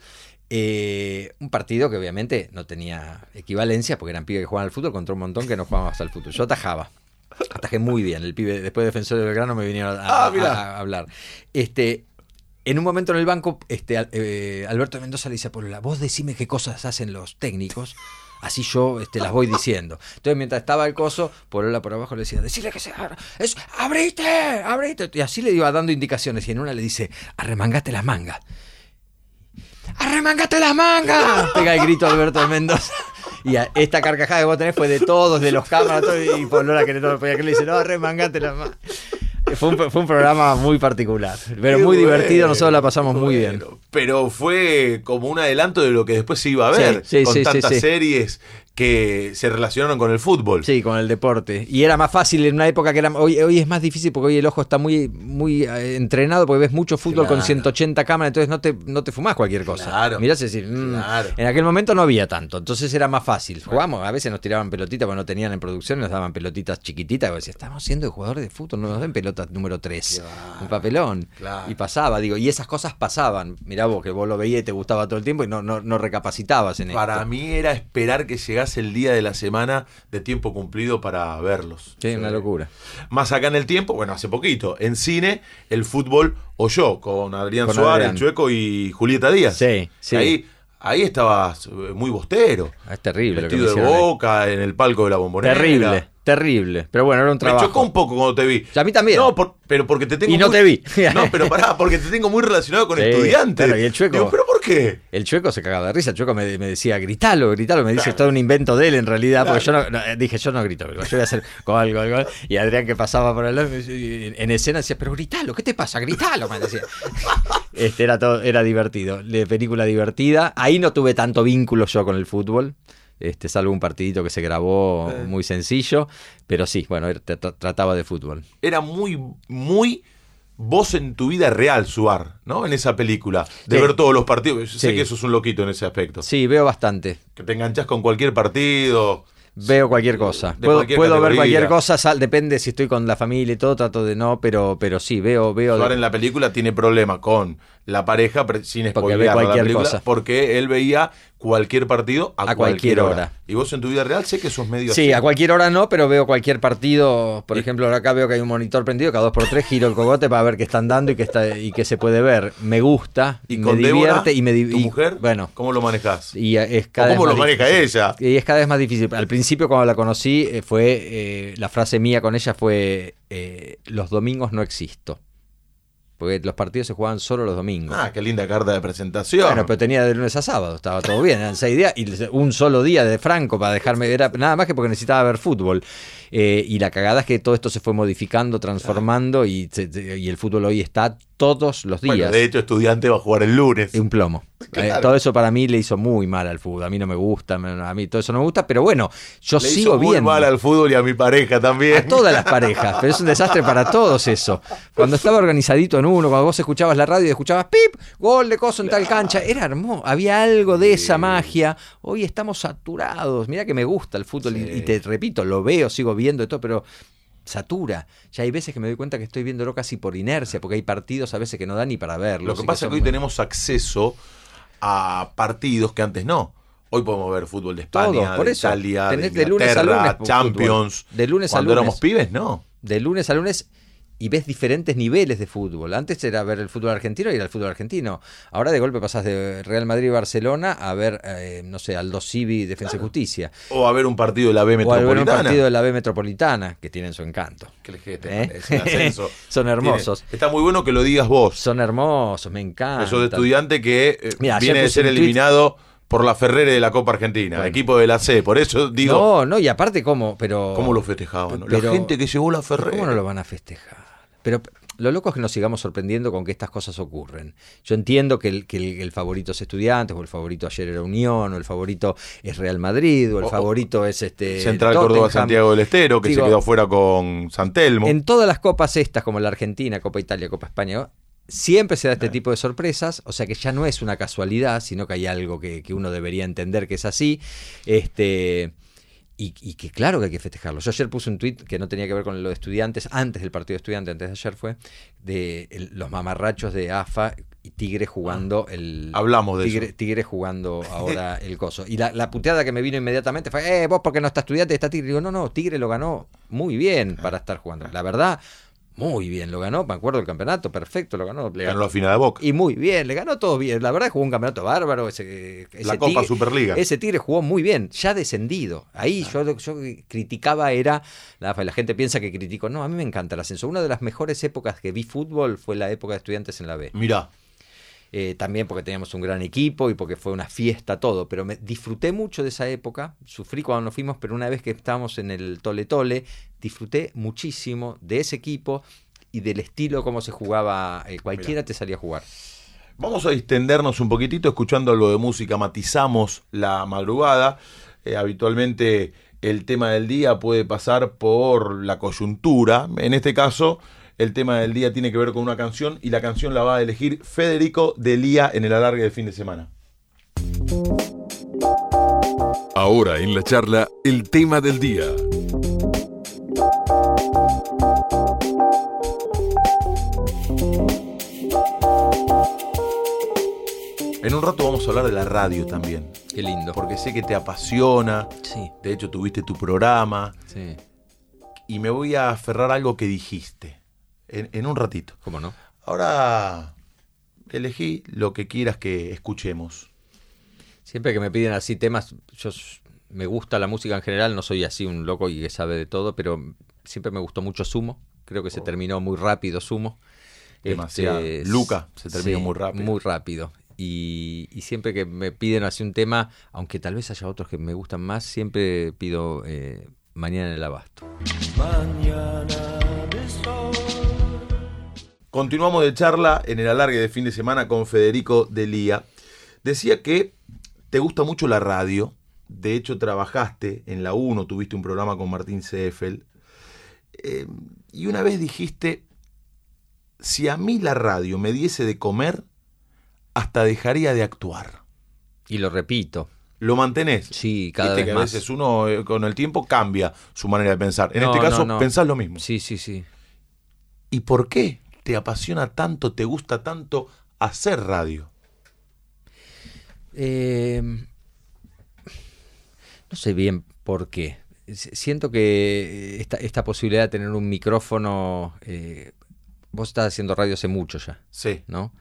Eh, un partido que obviamente no tenía equivalencia porque eran pibes que jugaban al fútbol contra un montón que no jugábamos al fútbol. Yo atajaba. Atajé muy bien. El pibe, después de defensor de Belgrano, me vinieron a, Ah, a- hablar. Este, en un momento en el banco, este, eh, Alberto Mendoza le dice a Polola, vos decime qué cosas hacen los técnicos, así yo este, las voy diciendo. Entonces, mientras estaba el coso, Polola por abajo le decía, decirle que se abra, es, abrite, abrite. Y así le iba dando indicaciones, y en una le dice, arremangate las mangas. ¡Arremangate las mangas! (laughs) Pega el grito Alberto Mendoza. Y a- esta carcajada que vos tenés fue de todos, de los cámaras, todo, y Polola que no podía creer, le dice, no, arremangate las mangas. (laughs) Fue un, fue un programa muy particular, pero Qué muy divertido, nosotros la pasamos muy bien. Pero fue como un adelanto de lo que después se iba a ver, Sí, sí, con sí, tantas series que se relacionaron con el fútbol. Sí, con el deporte. Y era más fácil en una época que era. Hoy, hoy es más difícil porque hoy el ojo está muy, muy eh, entrenado porque ves mucho fútbol con Claro. 180 cámaras, entonces no te, no te fumás cualquier cosa. Claro. Mirás y decís, mm. Claro. En aquel momento no había tanto, entonces era más fácil. Jugamos, a veces nos tiraban pelotitas porque no tenían en producción, nos daban pelotitas chiquititas. Y decía, estamos siendo jugadores de fútbol, no nos den pelotas número 3. Un papelón. Y pasaba, digo, y esas cosas pasaban. Mirá vos que vos lo veías y te gustaba todo el tiempo y no, no, no recapacitabas en Para esto. mí era esperar que llegase el día de la semana de tiempo cumplido para verlos. Sí, una locura. Más acá en el tiempo, bueno, hace poquito, en cine, el fútbol o yo, con Adrián Con Suárez, Adrián. Chueco y Julieta Díaz. Sí, sí. Ahí, ahí estabas eh, muy bostero. Es terrible lo que Vestido de ahí. boca, en el palco de la bombonera. Terrible, terrible. Pero bueno, era un Me trabajo. chocó un poco cuando te vi. Y a mí también. No, por- pero porque te tengo Y no muy- te vi. No, pero pará, porque te tengo muy relacionado con (laughs) Sí, estudiantes. claro, y el Chueco. Digo, ¿pero por qué? El chueco se cagaba de risa. El chueco me, me decía, gritalo, gritalo. Me dice, es todo un invento de él en realidad. Porque yo no, no, dije, yo no grito. Yo voy a hacer gol, gol, gol. Y Adrián que pasaba por el lado, me en escena decía, pero gritalo, ¿qué te pasa? Gritalo, me decía. (laughs) Este era todo, era divertido. De película divertida. Ahí no tuve tanto vínculo yo con el fútbol. Este, salvo un partidito que se grabó Eh. muy sencillo. Pero sí, bueno, trataba de fútbol. Era muy, muy vos en tu vida real, Suar, ¿no? En esa película. De Sí. ver todos los partidos. Yo sé que sos un loquito en ese aspecto. Sí, veo bastante. Que te enganchás con cualquier partido. Veo cualquier cosa. De Puedo, cualquier puedo ver cualquier cosa, sal- depende si estoy con la familia y todo, trato de no, pero, pero sí, veo, veo. Suar en la película tiene problema con la pareja, sin la cualquier película, cosa. porque él veía cualquier partido a, A cualquier hora. Y vos en tu vida real sé que sos medio Sí, así. a cualquier hora no, pero veo cualquier partido. Por ejemplo, ahora acá veo que hay un monitor prendido, cada dos por tres giro el cogote para ver qué están dando y qué está y qué se puede ver. Me gusta, Y me Débora, divierte y me di- tu y- mujer, Bueno, ¿cómo lo manejás? y es ¿O cada vez ¿Cómo lo maneja difícil. ella? Y es cada vez más difícil. Al principio, cuando la conocí, eh, fue eh, la frase mía con ella fue: eh, Los domingos no existo. Porque los partidos se jugaban solo los domingos. Ah, qué linda carta de presentación. Bueno, pero tenía de lunes a sábado, estaba todo bien, eran seis días y un solo día de Franco para dejarme, era nada más que porque necesitaba ver fútbol. Eh, y la cagada es que todo esto se fue modificando, transformando y, y el fútbol hoy está todos los días. Bueno, de hecho, estudiante va a jugar el lunes. Es un plomo. (laughs) Claro. Eh, todo eso para mí le hizo muy mal al fútbol. A mí no me gusta, a mí todo eso no me gusta, pero bueno, yo Le sigo hizo muy viendo. mal al fútbol y a mi pareja también. A todas las parejas, pero es un desastre para todos eso. Cuando estaba organizadito en uno, cuando vos escuchabas la radio y escuchabas pip, gol de coso en tal cancha, era hermoso, había algo de esa magia. Hoy estamos saturados, mira que me gusta el fútbol y- Sí. y, te repito, lo veo, sigo viendo y todo, pero satura. Ya hay veces que me doy cuenta que estoy viéndolo casi por inercia, porque hay partidos a veces que no dan ni para verlos. Lo que pasa es que hoy muy- tenemos acceso a partidos que antes no. Hoy podemos ver fútbol de Todo, España, por de eso. Italia, de de lunes a lunes fútbol. Champions. De lunes a Cuando lunes. éramos pibes, no. de lunes a lunes y ves diferentes niveles de fútbol. Antes era ver el fútbol argentino y era el fútbol argentino. Ahora de golpe pasas de Real Madrid y Barcelona a ver, eh, no sé, Aldo Civi, Defensa y Justicia. O a ver un partido de la B O a ver un Metropolitana. partido de la B Metropolitana, que tienen su encanto. Que les- que te ¿Eh? (laughs) ascenso. Son hermosos. Tiene- está muy bueno que lo digas vos. Son hermosos, me encantan. Eso de estudiante que eh, viene de ser eliminado por la Ferrere de la Copa Argentina, Bueno. equipo de la C. Por eso digo, No, no, y aparte cómo, pero... ¿cómo lo festejaban? no? La gente que llevó la Ferrere. ¿Cómo no lo van a festejar? Pero lo loco es que nos sigamos sorprendiendo con que estas cosas ocurren. Yo entiendo que el, que el, el favorito es Estudiantes, o el favorito ayer era Unión, o el favorito es Real Madrid, o el O- favorito es este Central Tottenham. Córdoba Santiago del Estero, que Digo, se quedó fuera con San Telmo. En todas las copas estas, como la Argentina, Copa Italia, Copa España, siempre se da este tipo de sorpresas, o sea que ya no es una casualidad, sino que hay algo que, que uno debería entender que es así. Este. Y, y que claro que hay que festejarlo. Yo ayer puse un tuit que no tenía que ver con lo de estudiantes, antes del partido de estudiantes, antes de ayer fue, de el- los mamarrachos de AFA y Tigre jugando el... Hablamos de Tigre, eso. Tigre jugando (laughs) ahora el coso. Y la, la puteada que me vino inmediatamente fue, eh, vos porque no está estudiante, está Tigre. Digo, no, no, Tigre lo ganó muy bien para estar jugando. La verdad, muy bien, lo ganó, me acuerdo del campeonato, perfecto, lo ganó. Le ganó la final de Boca. Y muy bien, le ganó todo bien. La verdad jugó un campeonato bárbaro. Ese, ese la Copa Superliga. Ese Tigre jugó muy bien, ya descendido. Ahí yo, yo criticaba era, la, la, gente piensa que critico. No, a mí me encanta el ascenso. Una de las mejores épocas que vi fútbol fue la época de estudiantes en la B. Mirá. Eh, también porque teníamos un gran equipo y porque fue una fiesta todo, pero me disfruté mucho de esa época, sufrí cuando nos fuimos, pero una vez que estábamos en el Tole Tole, disfruté muchísimo de ese equipo y del estilo como se jugaba, eh, cualquiera te salía a jugar. Vamos a extendernos un poquitito escuchando algo de música, matizamos la madrugada, eh, habitualmente el tema del día puede pasar por la coyuntura, en este caso el tema del día tiene que ver con una canción y la canción la va a elegir Federico Delía en el alargue de fin de semana. Ahora en la charla, el tema del día. En un rato vamos a hablar de la radio también. Qué lindo. Porque sé que te apasiona. Sí. De hecho, tuviste tu programa. Sí. Y me voy a aferrar a algo que dijiste en, un ratito. ¿Cómo no? Ahora elegí lo que quieras que escuchemos. Siempre que me piden así temas, yo me gusta la música en general, no soy así un loco y que sabe de todo, pero siempre me gustó mucho Sumo. Creo que se oh. terminó muy rápido Sumo. Demasiado. Este, Luca se terminó muy rápido. Muy rápido. Y, siempre que me piden así un tema, aunque tal vez haya otros que me gustan más, siempre pido eh, Mañana en el Abasto. Mañana Continuamos de charla en el alargue de fin de semana con Federico Delía. Decía que te gusta mucho la radio. De hecho, trabajaste en la 1, tuviste un programa con Martín Seffel. Eh, y una vez dijiste, si a mí la radio me diese de comer, hasta dejaría de actuar. Y lo repito. ¿Lo mantenés? Sí, cada vez que a veces uno eh, con el tiempo cambia su manera de pensar. En este caso, pensás lo mismo. Sí, sí, sí. ¿Y por qué? Te apasiona tanto, te gusta tanto hacer radio? Eh, no sé bien por qué. Siento que esta, esta posibilidad de tener un micrófono, eh, vos estás haciendo radio hace mucho ya. Sí. ¿No?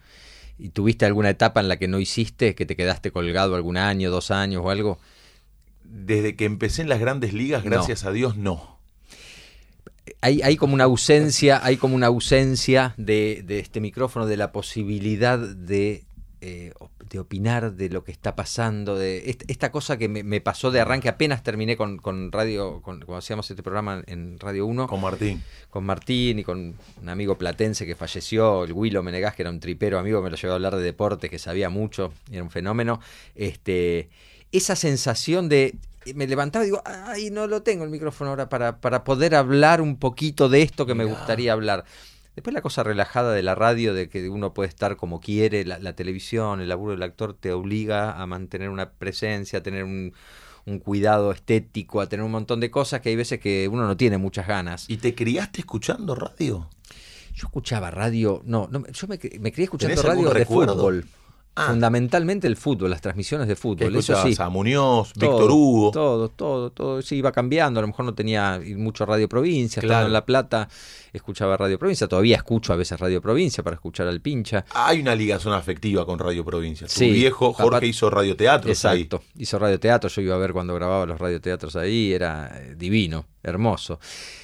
¿Y tuviste alguna etapa en la que no hiciste, que te quedaste colgado algún año, dos años o algo? Desde que empecé en las grandes ligas, gracias a Dios, no hay, hay, como una ausencia, hay como una ausencia de, de este micrófono, de la posibilidad de, eh, de, opinar de lo que está pasando, de esta, cosa que me, pasó de arranque, apenas terminé con, con radio, con, cuando hacíamos este programa en Radio 1. Con Martín. Con Martín y con un amigo platense que falleció, el Willo Menegás, que era un tripero amigo, me lo llevó a hablar de deporte, que sabía mucho, era un fenómeno. Este, esa sensación de me levantaba y digo, ay, no lo tengo el micrófono ahora para, para poder hablar un poquito de esto que me gustaría hablar. Después la cosa relajada de la radio, de que uno puede estar como quiere, la, televisión, el laburo del actor te obliga a mantener una presencia, a tener un, cuidado estético, a tener un montón de cosas que hay veces que uno no tiene muchas ganas. ¿Y te criaste escuchando radio? Yo escuchaba radio, no, no yo me, me crié escuchando radio de fútbol. Ah. Fundamentalmente el fútbol, las transmisiones de fútbol. Eso sí. A Muñoz, Víctor Hugo. Todo, todo, todo. Sí, iba cambiando. A lo mejor no tenía mucho Radio Provincia. Claro. en La Plata, escuchaba Radio Provincia. Todavía escucho a veces Radio Provincia para escuchar al pincha. Hay una ligación afectiva con Radio Provincia. Su viejo Jorge hizo radioteatro. Exacto. Hizo radioteatro. Yo iba a ver cuando grababa los radioteatros ahí. Era eh, divino, hermoso.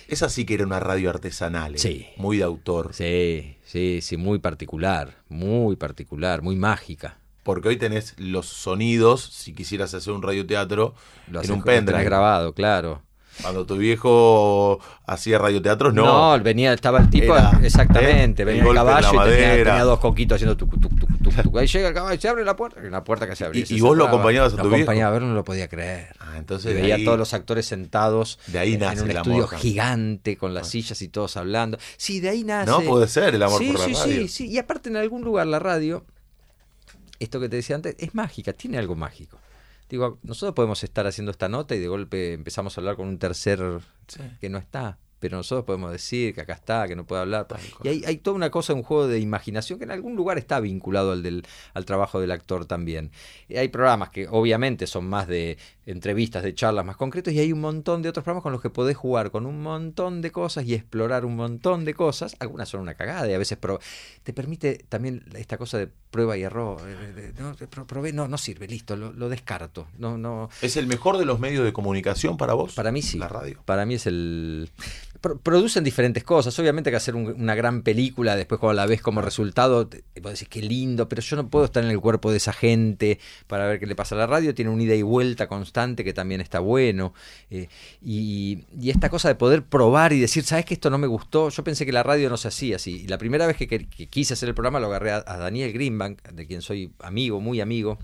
Esa sí que era una radio artesanal. ¿eh? Sí. Muy de autor. Sí. Sí, sí, muy particular, muy particular, muy mágica. Porque hoy tenés los sonidos, si quisieras hacer un radioteatro, Lo en un pendrive. grabado, claro. Cuando tu viejo hacía radioteatros, no. No, venía, estaba el tipo, exactamente, ¿eh? venía el, caballo y tenía, dos coquitos haciendo tu, tu, tu, Ahí llega el caballo y se abre la puerta, una puerta que se abre. ¿Y, vos lo acompañabas a tu lo viejo? acompañaba a ver, no lo podía creer. Ah, entonces veía a todos los actores sentados de ahí nace en un estudio gigante con las sillas y todos hablando. Sí, de ahí nace. No puede ser el amor por la sí, radio. Sí, sí, y aparte en algún lugar la radio, esto que te decía antes, es mágica, tiene algo mágico. Digo, nosotros podemos estar haciendo esta nota y de golpe empezamos a hablar con un tercer que no está. Pero nosotros podemos decir que acá está, que no puede hablar. Y hay, hay toda una cosa, un juego de imaginación que en algún lugar está vinculado al, del, al trabajo del actor también. Y hay programas que obviamente son más de entrevistas, de charlas más concretas, y hay un montón de otros programas con los que podés jugar con un montón de cosas y explorar un montón de cosas. Algunas son una cagada y a veces te permite también esta cosa de prueba y error. No, probé, no, no sirve, listo, lo, lo, descarto. No, no. ¿Es el mejor de los medios de comunicación para vos? Para mí sí. La radio. Para mí es el producen diferentes cosas. Obviamente que hacer una gran película, después cuando la ves como resultado, te, puedes decir qué lindo, pero yo no puedo estar en el cuerpo de esa gente para ver qué le pasa a la radio. Tiene una ida y vuelta constante que también está bueno. Eh, y, esta cosa de poder probar y decir, ¿sabes que esto no me gustó? Yo pensé que la radio no se hacía así. Y la primera vez que, quise hacer el programa lo agarré a, a Daniel Greenbank, de quien soy amigo, muy amigo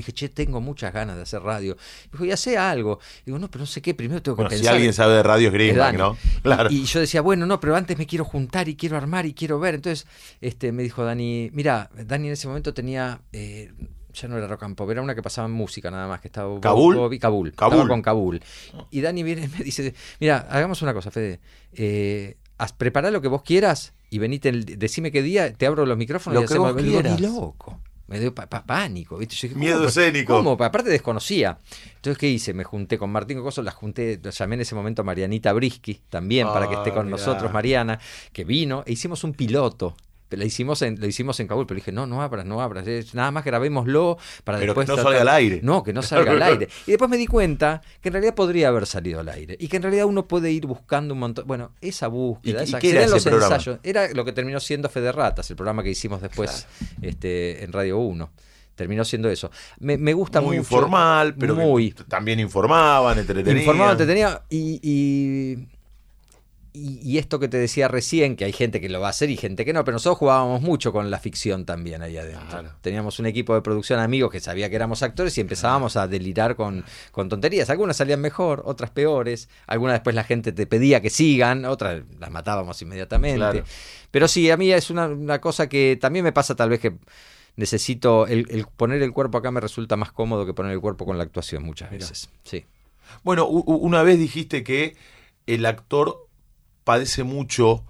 dije, che, tengo muchas ganas de hacer radio. Dijo, ya sé algo. Digo, no, pero no sé qué, primero tengo que bueno, Si alguien sabe de radio es ¿no? Claro. Y, yo decía, bueno, no, pero antes me quiero juntar y quiero armar y quiero ver. Entonces, este, me dijo Dani, mira, Dani en ese momento tenía. Eh, ya no era rock and pop, era una que pasaba en música nada más, que estaba ¿Kabul? Kabul, Kabul. con Kabul. Y Dani viene y me dice, mira, hagamos una cosa, Fede, eh, prepará lo que vos quieras y venite, decime qué día, te abro los micrófonos y hacemos... Vos loco me dio pánico, ¿viste? Miedo escénico. ¿Cómo? Aparte desconocía. Entonces, ¿qué hice? Me junté con Martín Cocoso, la junté, llamé en ese momento a Marianita Brisky también para que esté ah, con nosotros, Mariana, que vino, e hicimos un piloto la hicimos en, lo hicimos en Kabul, pero dije, no, no abras, no abras, nada más grabémoslo para pero después... que no salga al aire. No, que no salga al aire. (laughs) Y después me di cuenta que en realidad podría haber salido al aire y que en realidad uno puede ir buscando un montón... Bueno, esa búsqueda, esa, era los ensayos, era lo que terminó siendo Fede Ratas, el programa que hicimos después este, en Radio 1 terminó siendo eso. Me, me gusta muy mucho. informal, pero muy, también informaban, entretenían. Informaban, entretenían y, y, y, esto que te decía recién, que hay gente que lo va a hacer y gente que no, pero nosotros jugábamos mucho con la ficción también ahí adentro. Teníamos un equipo de producción amigos que sabía que éramos actores y empezábamos a delirar con, con tonterías. Algunas salían mejor, otras peores. Algunas después la gente te pedía que sigan, otras las matábamos inmediatamente. Pero sí, a mí es una, una cosa que también me pasa tal vez que necesito, el, poner el cuerpo acá me resulta más cómodo que poner el cuerpo con la actuación muchas veces. Sí. Bueno, una vez dijiste que el actor padece mucho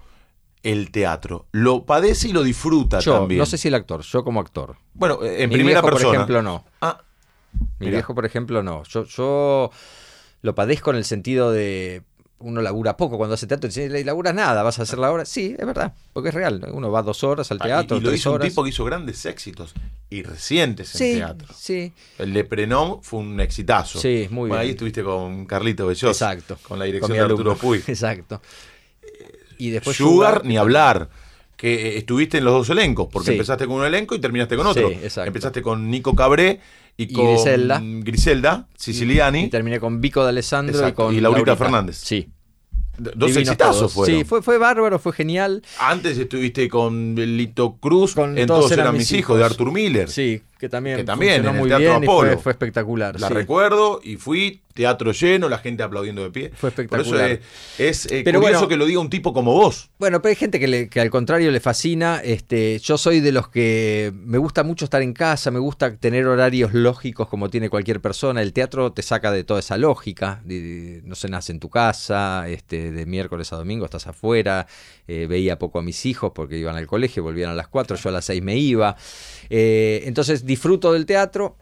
el teatro. Lo padece y lo disfruta yo, también. No sé si el actor, yo como actor. Bueno, en primera persona. por ejemplo, no. Ah. Mi viejo, por ejemplo, no. Yo, yo lo padezco en el sentido de uno labura poco cuando hace teatro, y laburas nada, vas a hacer la obra. Sí, es verdad, porque es real. Uno va dos horas al teatro. Ah, y, lo hizo un tipo que hizo grandes éxitos y recientes en teatro. Sí. El de Prenom fue un exitazo. Sí, muy bien. Ahí estuviste con Carlito Belloso. Exacto. Con la dirección de Arturo Puy. (laughs) Exacto. Y después Sugar, ni hablar que estuviste en los dos elencos, porque empezaste con un elenco y terminaste con otro. empezaste con Nico Cabré y, con Griselda, Siciliani. Y terminé con Vico de Alessandro y con y Laurita, Fernández. Sí. Dos exitazos fueron. Sí, fue, fue bárbaro, fue genial. Antes estuviste con Lito Cruz, con en Todos eran mis hijos, de Arthur Miller. Sí, que también, que también en muy el Teatro Apolo. Fue, espectacular. La recuerdo y fui, teatro lleno, la gente aplaudiendo de pie. Fue espectacular. Por eso es, es curioso que lo diga un tipo como vos. Bueno, pero hay gente que, le, que al contrario le fascina. Este, yo soy de los que me gusta mucho estar en casa, me gusta tener horarios lógicos como tiene cualquier persona. El teatro te saca de toda esa lógica. no se nace en tu casa, este, de miércoles a domingo estás afuera. Eh, veía poco a mis hijos porque iban al colegio, volvían a las 4, yo a las 6 me iba. Eh, entonces disfruto del teatro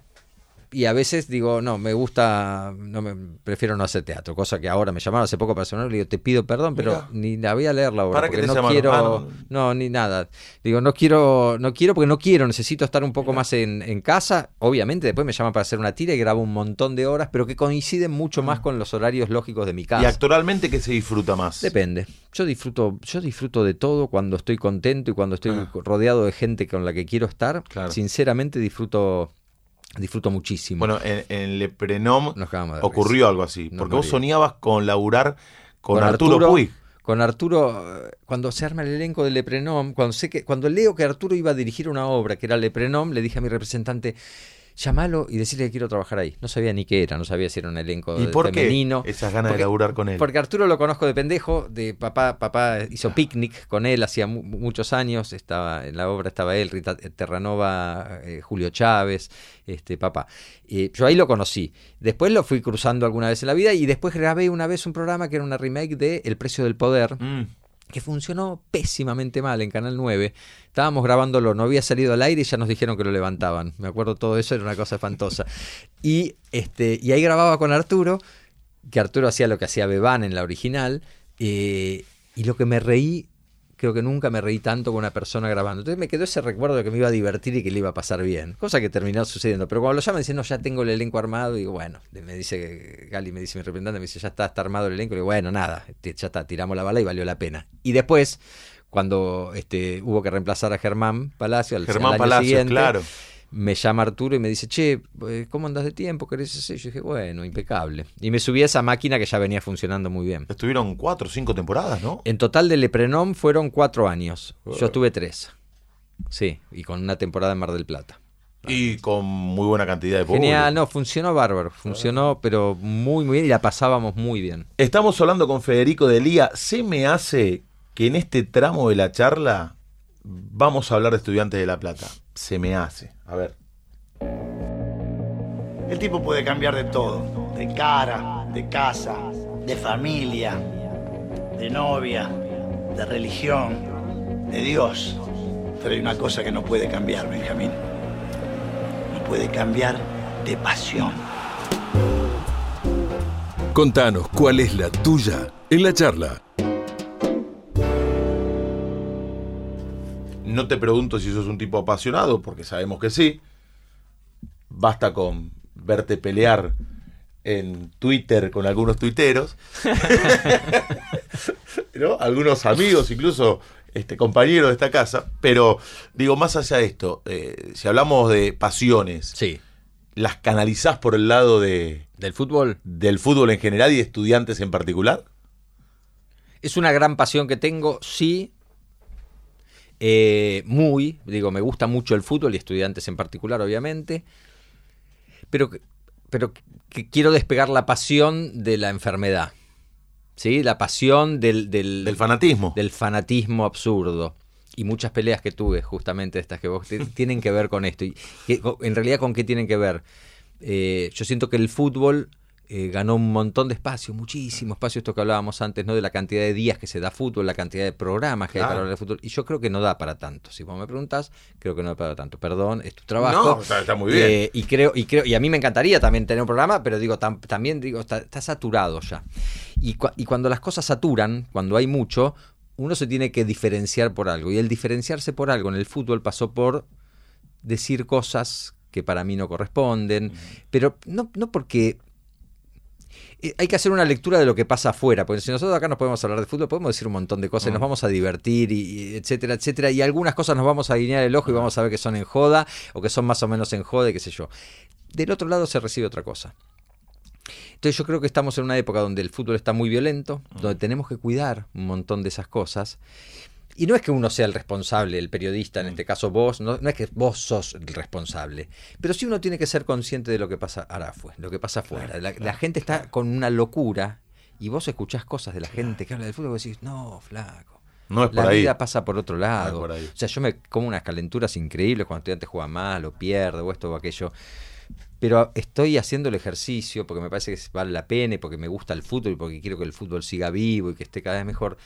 y a veces digo, no, me gusta, no me prefiero no hacer teatro, cosa que ahora me llamaron hace poco para y digo, te pido perdón, pero ni la voy a leer la obra, porque no quiero, ah, no. ni nada. Digo, no quiero, no quiero porque no quiero, necesito estar un poco más en, en, casa. Obviamente después me llaman para hacer una tira y grabo un montón de horas, pero que coinciden mucho más mm. con los horarios lógicos de mi casa. ¿Y actualmente qué se disfruta más? Depende. Yo disfruto, yo disfruto de todo cuando estoy contento y cuando estoy ah. rodeado de gente con la que quiero estar. Sinceramente disfruto disfruto muchísimo. Bueno, en, en Le Prenom ocurrió algo así, porque vos soñabas con laburar con, Arturo, Puig. Con Arturo, cuando se arma el elenco de Le cuando sé que, cuando leo que Arturo iba a dirigir una obra que era Le Prenom, le dije a mi representante, llamalo y decirle que quiero trabajar ahí. No sabía ni qué era, no sabía si era un elenco ¿Y por femenino. qué esas ganas Porque- de laburar con él? Porque Arturo lo conozco de pendejo, de papá, papá hizo picnic con él hacía mu- muchos años, estaba en la obra estaba él, Rita Terranova, eh, Julio Chávez, este papá. Eh, yo ahí lo conocí. Después lo fui cruzando alguna vez en la vida y después grabé una vez un programa que era una remake de El precio del poder Mm. Que funcionó pésimamente mal en Canal 9. Estábamos grabándolo, no había salido al aire y ya nos dijeron que lo levantaban. Me acuerdo todo eso, era una cosa espantosa. (laughs) Y, este, y ahí grababa con Arturo, que Arturo hacía lo que hacía Bebán en la original, eh, y lo que me reí, creo que nunca me reí tanto con una persona grabando. Entonces me quedó ese recuerdo de que me iba a divertir y que le iba a pasar bien, cosa que terminó sucediendo. Pero cuando lo llaman, dicen, no, ya tengo el elenco armado, y digo, bueno, me dice Gali, me dice mi representante, me dice, ya está, está armado el elenco, y digo, bueno, nada, ya está, tiramos la bala y valió la pena. Y después, cuando este, hubo que reemplazar a Germán Palacio, al, Germán al año Palacio, siguiente, claro. Me llama Arturo y me dice, che, eh, ¿cómo andas de tiempo? ¿Querés hacer? Yo dije, bueno, impecable. Y me subí a esa máquina que ya venía funcionando muy bien. Estuvieron cuatro o cinco temporadas, ¿no? En total de Leprenom fueron cuatro años. Yo estuve tres. Sí, y con una temporada en Mar del Plata. Y con muy buena cantidad de público. Genial, no, funcionó bárbaro. Funcionó, pero muy, muy bien y la pasábamos muy bien. Estamos hablando con Federico Delía. Se me hace que en este tramo de la charla vamos a hablar de estudiantes de La Plata. Se me hace. A ver. El tipo puede cambiar de todo, de cara, de casa, de familia, de novia, de religión, de Dios. Pero hay una cosa que no puede cambiar, Benjamín. No puede cambiar de pasión. Contanos cuál es la tuya en la charla. No te pregunto si sos un tipo apasionado, porque sabemos que sí. Basta con verte pelear en Twitter con algunos tuiteros. (laughs) ¿No? Algunos amigos, incluso este, compañeros de esta casa. Pero digo, más allá de esto, eh, si hablamos de pasiones, Sí. ¿las canalizás por el lado de, Del fútbol del fútbol en general y de estudiantes en particular? es una gran pasión que tengo, sí. Eh, muy, digo, me gusta mucho el fútbol y estudiantes en particular, obviamente. Pero, pero que quiero despegar la pasión de la enfermedad. ¿Sí? La pasión del, del, Del fanatismo. del fanatismo absurdo. Y muchas peleas que tuve, justamente estas que vos (laughs) tienen que ver con esto. Y que, en realidad, ¿con qué tienen que ver? Eh, yo siento que el fútbol eh, ganó un montón de espacio, muchísimo espacio, esto que hablábamos antes, ¿no? De la cantidad de días que se da fútbol, la cantidad de programas que hay para hablar de fútbol. Y yo creo que no da para tanto. Si vos me preguntás, creo que no da para tanto. Perdón, es tu trabajo. No, está- está muy bien. Eh, y creo, y creo, y a mí me encantaría también tener un programa, pero digo, tam- también digo, está, está saturado ya. Y, y cuando las cosas saturan, cuando hay mucho, uno se tiene que diferenciar por algo. Y el diferenciarse por algo en el fútbol pasó por decir cosas que para mí no corresponden, pero no, no porque hay que hacer una lectura de lo que pasa afuera, porque si nosotros acá nos podemos hablar de fútbol, podemos decir un montón de cosas, nos vamos a divertir, y, y etcétera, etcétera, y algunas cosas nos vamos a guiñar el ojo y vamos a ver que son en joda, o que son más o menos en joda, y qué sé yo. Del otro lado se recibe otra cosa. Entonces yo creo que estamos en una época donde el fútbol está muy violento, donde tenemos que cuidar un montón de esas cosas. Y no es que uno sea el responsable, el periodista, en este caso vos, no, no es que vos sos el responsable, pero sí uno tiene que ser consciente de lo que pasa arafue, lo que pasa afuera. La, la gente está con una locura y vos escuchás cosas de la gente que habla del fútbol y vos decís, no, flaco. No es La ahí. vida pasa por otro lado. por. O sea, yo me como unas calenturas increíbles cuando estudiante juega mal o pierde o esto o aquello. Pero estoy haciendo el ejercicio porque me parece que vale la pena y porque me gusta el fútbol y porque quiero que el fútbol siga vivo y que esté cada vez mejor.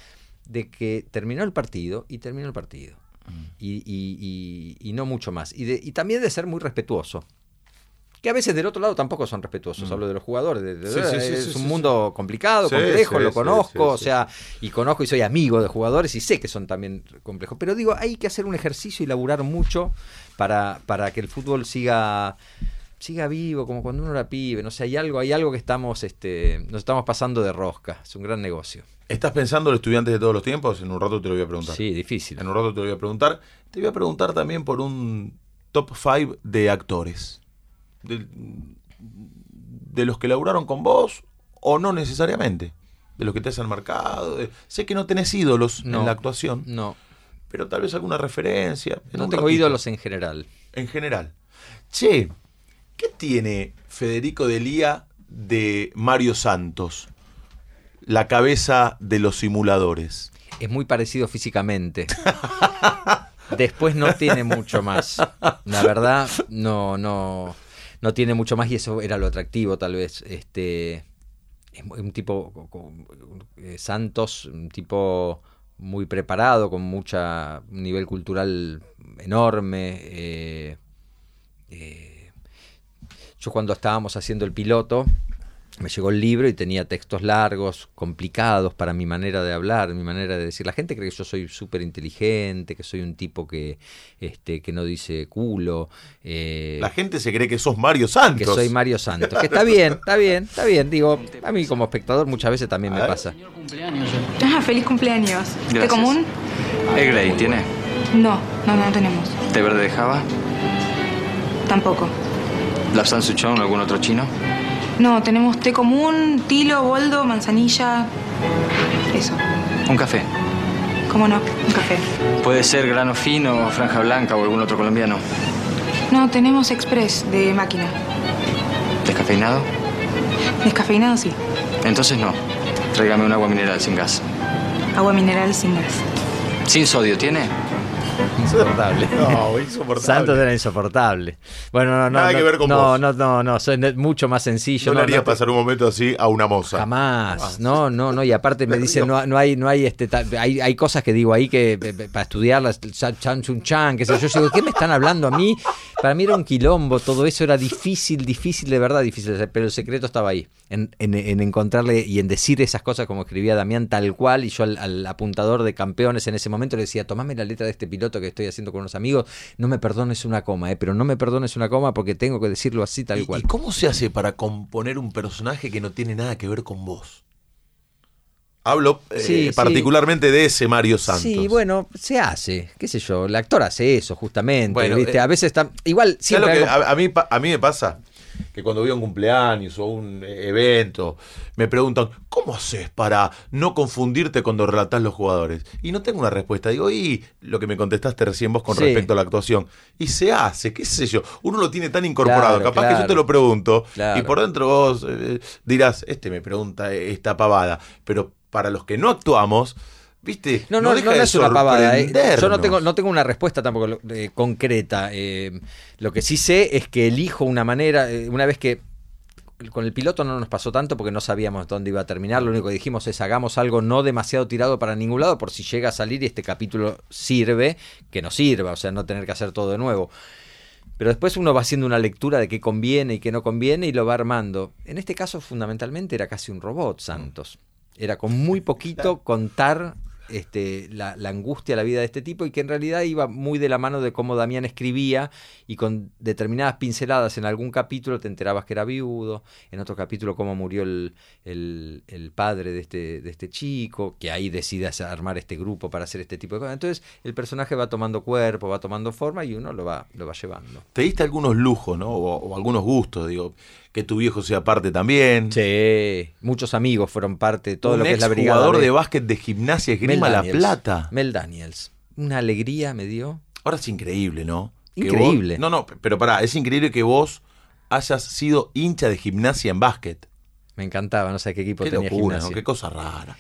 De que terminó el partido y terminó el partido. Y, y- y- y no mucho más. Y, de- y también de ser muy respetuoso. Que a veces del otro lado tampoco son respetuosos. Hablo de los jugadores. de- de- Sí, sí, sí, es sí, un mundo complicado, complejo, lo conozco. o sea, y conozco y soy amigo de jugadores y sé que son también complejos. Pero digo, hay que hacer un ejercicio y laburar mucho para, para que el fútbol siga siga vivo, como cuando uno era pibe. No sé, hay algo, hay algo que estamos, este, nos estamos pasando de rosca. Es un gran negocio. ¿Estás pensando en los estudiantes de todos los tiempos? En un rato te lo voy a preguntar. Sí, difícil. En un rato te lo voy a preguntar. Te voy a preguntar también por un top 5 de actores. De, de los que laburaron con vos o no necesariamente. De los que te has marcado. de- sé que no tenés ídolos No. en la actuación, No, pero tal vez alguna referencia. en no tengo ratito. ídolos en general. En general. Che, ¿Qué tiene Federico Delía de Mario Santos? La cabeza de los simuladores. Es muy parecido físicamente. (laughs) Después no tiene mucho más. La verdad, no, no, no tiene mucho más y eso era lo atractivo, tal vez. Este es un tipo eh, Santos, un tipo muy preparado, con mucha nivel cultural enorme. Eh, eh, yo cuando estábamos haciendo el piloto, me llegó el libro y tenía textos largos, complicados para mi manera de hablar, mi manera de decir. La gente cree que yo soy súper inteligente, que soy un tipo que, este, que no dice culo. Eh, la gente se cree que sos Mario Santos. Que soy Mario Santos. Que está bien, está bien, está bien. Digo, a mí como espectador muchas veces también me pasa. Ah, feliz cumpleaños. ¿De común? ¿El Grey tiene? No, no, no tenemos. ¿Té verde de Java? Tampoco. ¿La Suchong, algún otro chino? No, tenemos té común, tilo, boldo, manzanilla. Eso. ¿Un café? ¿Cómo no? Un café. ¿Puede ser grano fino, franja blanca o algún otro colombiano? No, tenemos express de máquina. ¿Descafeinado? Descafeinado, sí. Entonces no. Tráigame un agua mineral sin gas. Agua mineral sin gas. ¿Sin sodio tiene? (laughs) insoportable. No, insoportable. Santos era insoportable. Bueno, no, no. Nada no, que ver con no, vos. no, no, no, soy mucho más sencillo. No, No, le harías no pasar un momento así a una moza. Jamás, no, no, no, y aparte me dicen, no, no hay, no hay este, hay, hay cosas que digo ahí que para estudiarlas, chan, chun, chan, qué sé yo, yo digo, ¿qué me están hablando a mí? Para mí era un quilombo, todo eso era difícil, difícil, de verdad difícil, pero el secreto estaba ahí, en, en- en encontrarle y en decir esas cosas como escribía Damián tal cual, y yo al, al apuntador de campeones en ese momento le decía, tomame la letra de este piloto que estoy haciendo con unos amigos, no me perdones una coma, eh, pero no me perdones una coma porque tengo que decirlo así tal ¿Y, cual. y cómo se hace para componer un personaje que no tiene nada que ver con vos? Hablo eh, Sí, sí. particularmente de ese Mario Santos. Sí, bueno, se hace, qué sé yo, el actor hace eso justamente, Bueno, ¿viste? eh, a veces está igual ¿Sabes siempre lo que algo- a, a mí, a mí me pasa? Que cuando voy a un cumpleaños o un eh, evento, me preguntan, ¿cómo haces para no confundirte cuando relatás los jugadores? Y no tengo una respuesta. Digo, y lo que me contestaste recién vos con Sí. respecto a la actuación. Y se hace, qué sé yo. Uno lo tiene tan incorporado. Claro, Capaz que yo te lo pregunto Claro. y por dentro vos eh, dirás, este me pregunta esta pavada. Pero para los que no actuamos, ¿viste? No, no, no, deja no de es una pavada. eh. Yo no tengo, no tengo una respuesta tampoco eh, concreta. eh, lo que sí sé es que elijo una manera, eh, una vez que con el piloto no nos pasó tanto porque no sabíamos dónde iba a terminar. Lo único que dijimos es hagamos algo no demasiado tirado para ningún lado por si llega a salir y este capítulo sirve, que no sirva, o sea, no tener que hacer todo de nuevo. Pero después uno va haciendo una lectura de qué conviene y qué no conviene y lo va armando. En este caso, fundamentalmente, era casi un robot, Santos. Era con muy poquito contar este, la, angustia, la vida de este tipo y que en realidad iba muy de la mano de cómo Damián escribía y con determinadas pinceladas en algún capítulo te enterabas que era viudo, en otro capítulo cómo murió el, el- padre de este, de este chico, que ahí decide hacer- armar este grupo para hacer este tipo de cosas. Entonces el personaje va tomando cuerpo, va tomando forma y uno lo va, lo va llevando. Te diste algunos lujos, ¿no? O, o algunos gustos, digo. Que tu viejo sea parte también. Sí, muchos amigos fueron parte de todo un lo que es la brigada. jugador de básquet de gimnasia Mel esgrima La Daniels. Plata. Mel Daniels. Una alegría me dio. Ahora es increíble, ¿no? Increíble. vos- no, no, pero pará, es increíble que vos hayas sido hincha de gimnasia en básquet. Me encantaba, no sé qué equipo Qué tenía locura, ¿no? gimnasia. Qué cosa rara.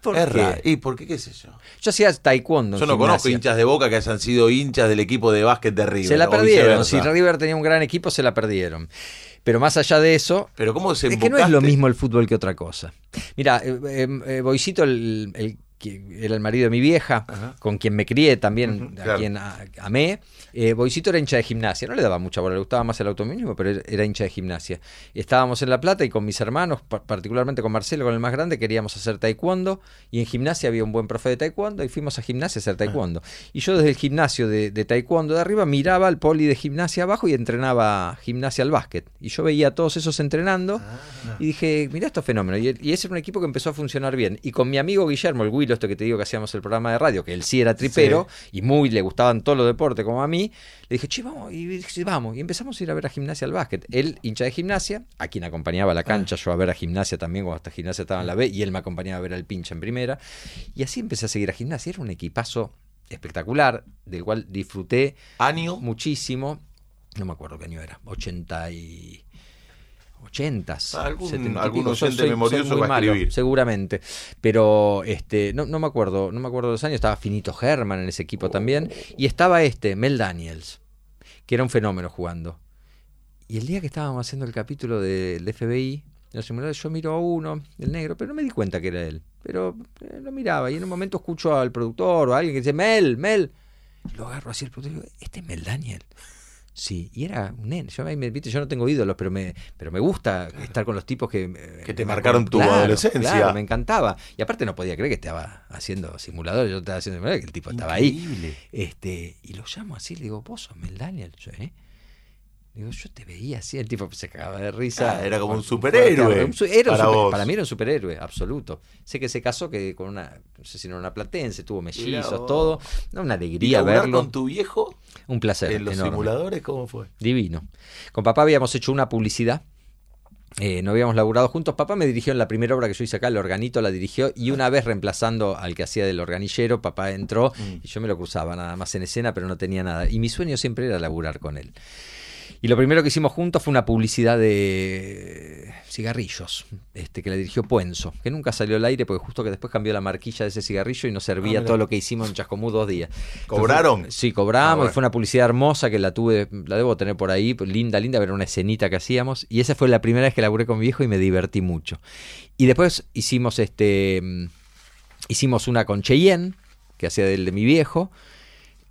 ¿Por es qué? raro. ¿Y por qué qué sé yo? Yo hacía taekwondo. Yo no conozco gimnasia. hinchas de Boca que hayan sido hinchas del equipo de básquet de River. Se la perdieron. Si. River tenía un gran equipo, se la perdieron. Pero más allá de eso, Pero ¿cómo se es que no es lo mismo el fútbol que otra cosa. Mira, eh, eh, eh, Boisito, el, el que era el marido de mi vieja, Ajá. con quien me crié también, a claro. quien a- amé. Eh, Boisito era hincha de gimnasia, no le daba mucha bola, le gustaba más el automovilismo, pero era- hincha de gimnasia. Estábamos en La Plata y con mis hermanos, pa- particularmente con Marcelo, con el más grande, queríamos hacer taekwondo y en gimnasia había un buen profe de taekwondo y fuimos a gimnasia a hacer taekwondo. Y yo desde el gimnasio de, de taekwondo de arriba miraba al poli de gimnasia abajo y entrenaba gimnasia al básquet. Y yo veía a todos esos entrenando y dije, mira estos fenómenos. Y, y ese era un equipo que empezó a funcionar bien. Y con mi amigo Guillermo, el Esto que te digo que hacíamos el programa de radio, que él sí era tripero y muy le gustaban todos los deportes como a mí, le dije, che, vamos, y dije, vamos. Y empezamos a ir a ver a gimnasia al básquet. Él, hincha de gimnasia, a quien acompañaba a la cancha, yo a ver a gimnasia también, cuando hasta gimnasia estaba en la B, y él me acompañaba a ver al pincha en primera. Y así empecé a seguir a gimnasia. Era un equipazo espectacular, del cual disfruté Año. muchísimo. no me acuerdo qué año era, 80 y... 80 algún, algún oyente memorioso va a escribir. seguramente pero este no, no, me acuerdo no me acuerdo de los años estaba Finito Herman en ese equipo también y estaba este Mel Daniels que era un fenómeno jugando y el día que estábamos haciendo el capítulo del FBI los simuladores, yo miro a uno, el negro, pero no me di cuenta que era él. Pero eh, lo miraba y en un momento escucho al productor o a alguien que dice, Mel, Mel. Lo agarro así el productor y digo, este es Mel Daniel. Sí, y era un nene. Yo, ¿viste? yo no tengo ídolos, pero me, pero me gusta estar con los tipos que... Eh, que te marcaron tu adolescencia. Claro, me encantaba. Y aparte no podía creer que estaba haciendo simuladores, yo estaba haciendo que el tipo estaba ahí. Este, y lo llamo así, le digo, vos sos Mel Daniel. Yo, ¿eh? Digo, yo te veía así, el tipo se cagaba de risa. Ah, era como un superhéroe. para, mí era un superhéroe, absoluto. Sé que se casó que con una, no sé si era una platense, tuvo mellizos, todo. una alegría ¿Y verlo. con tu viejo? Un placer. ¿En los simuladores cómo fue? Divino. Con papá habíamos hecho una publicidad. Eh, no habíamos laburado juntos. Papá me dirigió en la primera obra que yo hice acá, el organito la dirigió y una vez reemplazando al que hacía del organillero, papá entró mm. y yo me lo acusaba nada más en escena, pero no tenía nada. Y mi sueño siempre era laburar con él. Y lo primero que hicimos juntos fue una publicidad de cigarrillos, este, que la dirigió Puenzo, que nunca salió al aire porque justo que después cambió la marquilla de ese cigarrillo y nos servía ah, todo lo que hicimos en Chascomú dos días. ¿Cobraron? sí, cobramos, ah, y fue una publicidad hermosa que la tuve, la debo tener por ahí, linda, linda, ver una escenita que hacíamos. Y esa fue la primera vez que laburé con mi viejo y me divertí mucho. Y después hicimos este hicimos una con Cheyenne, que hacía del de mi viejo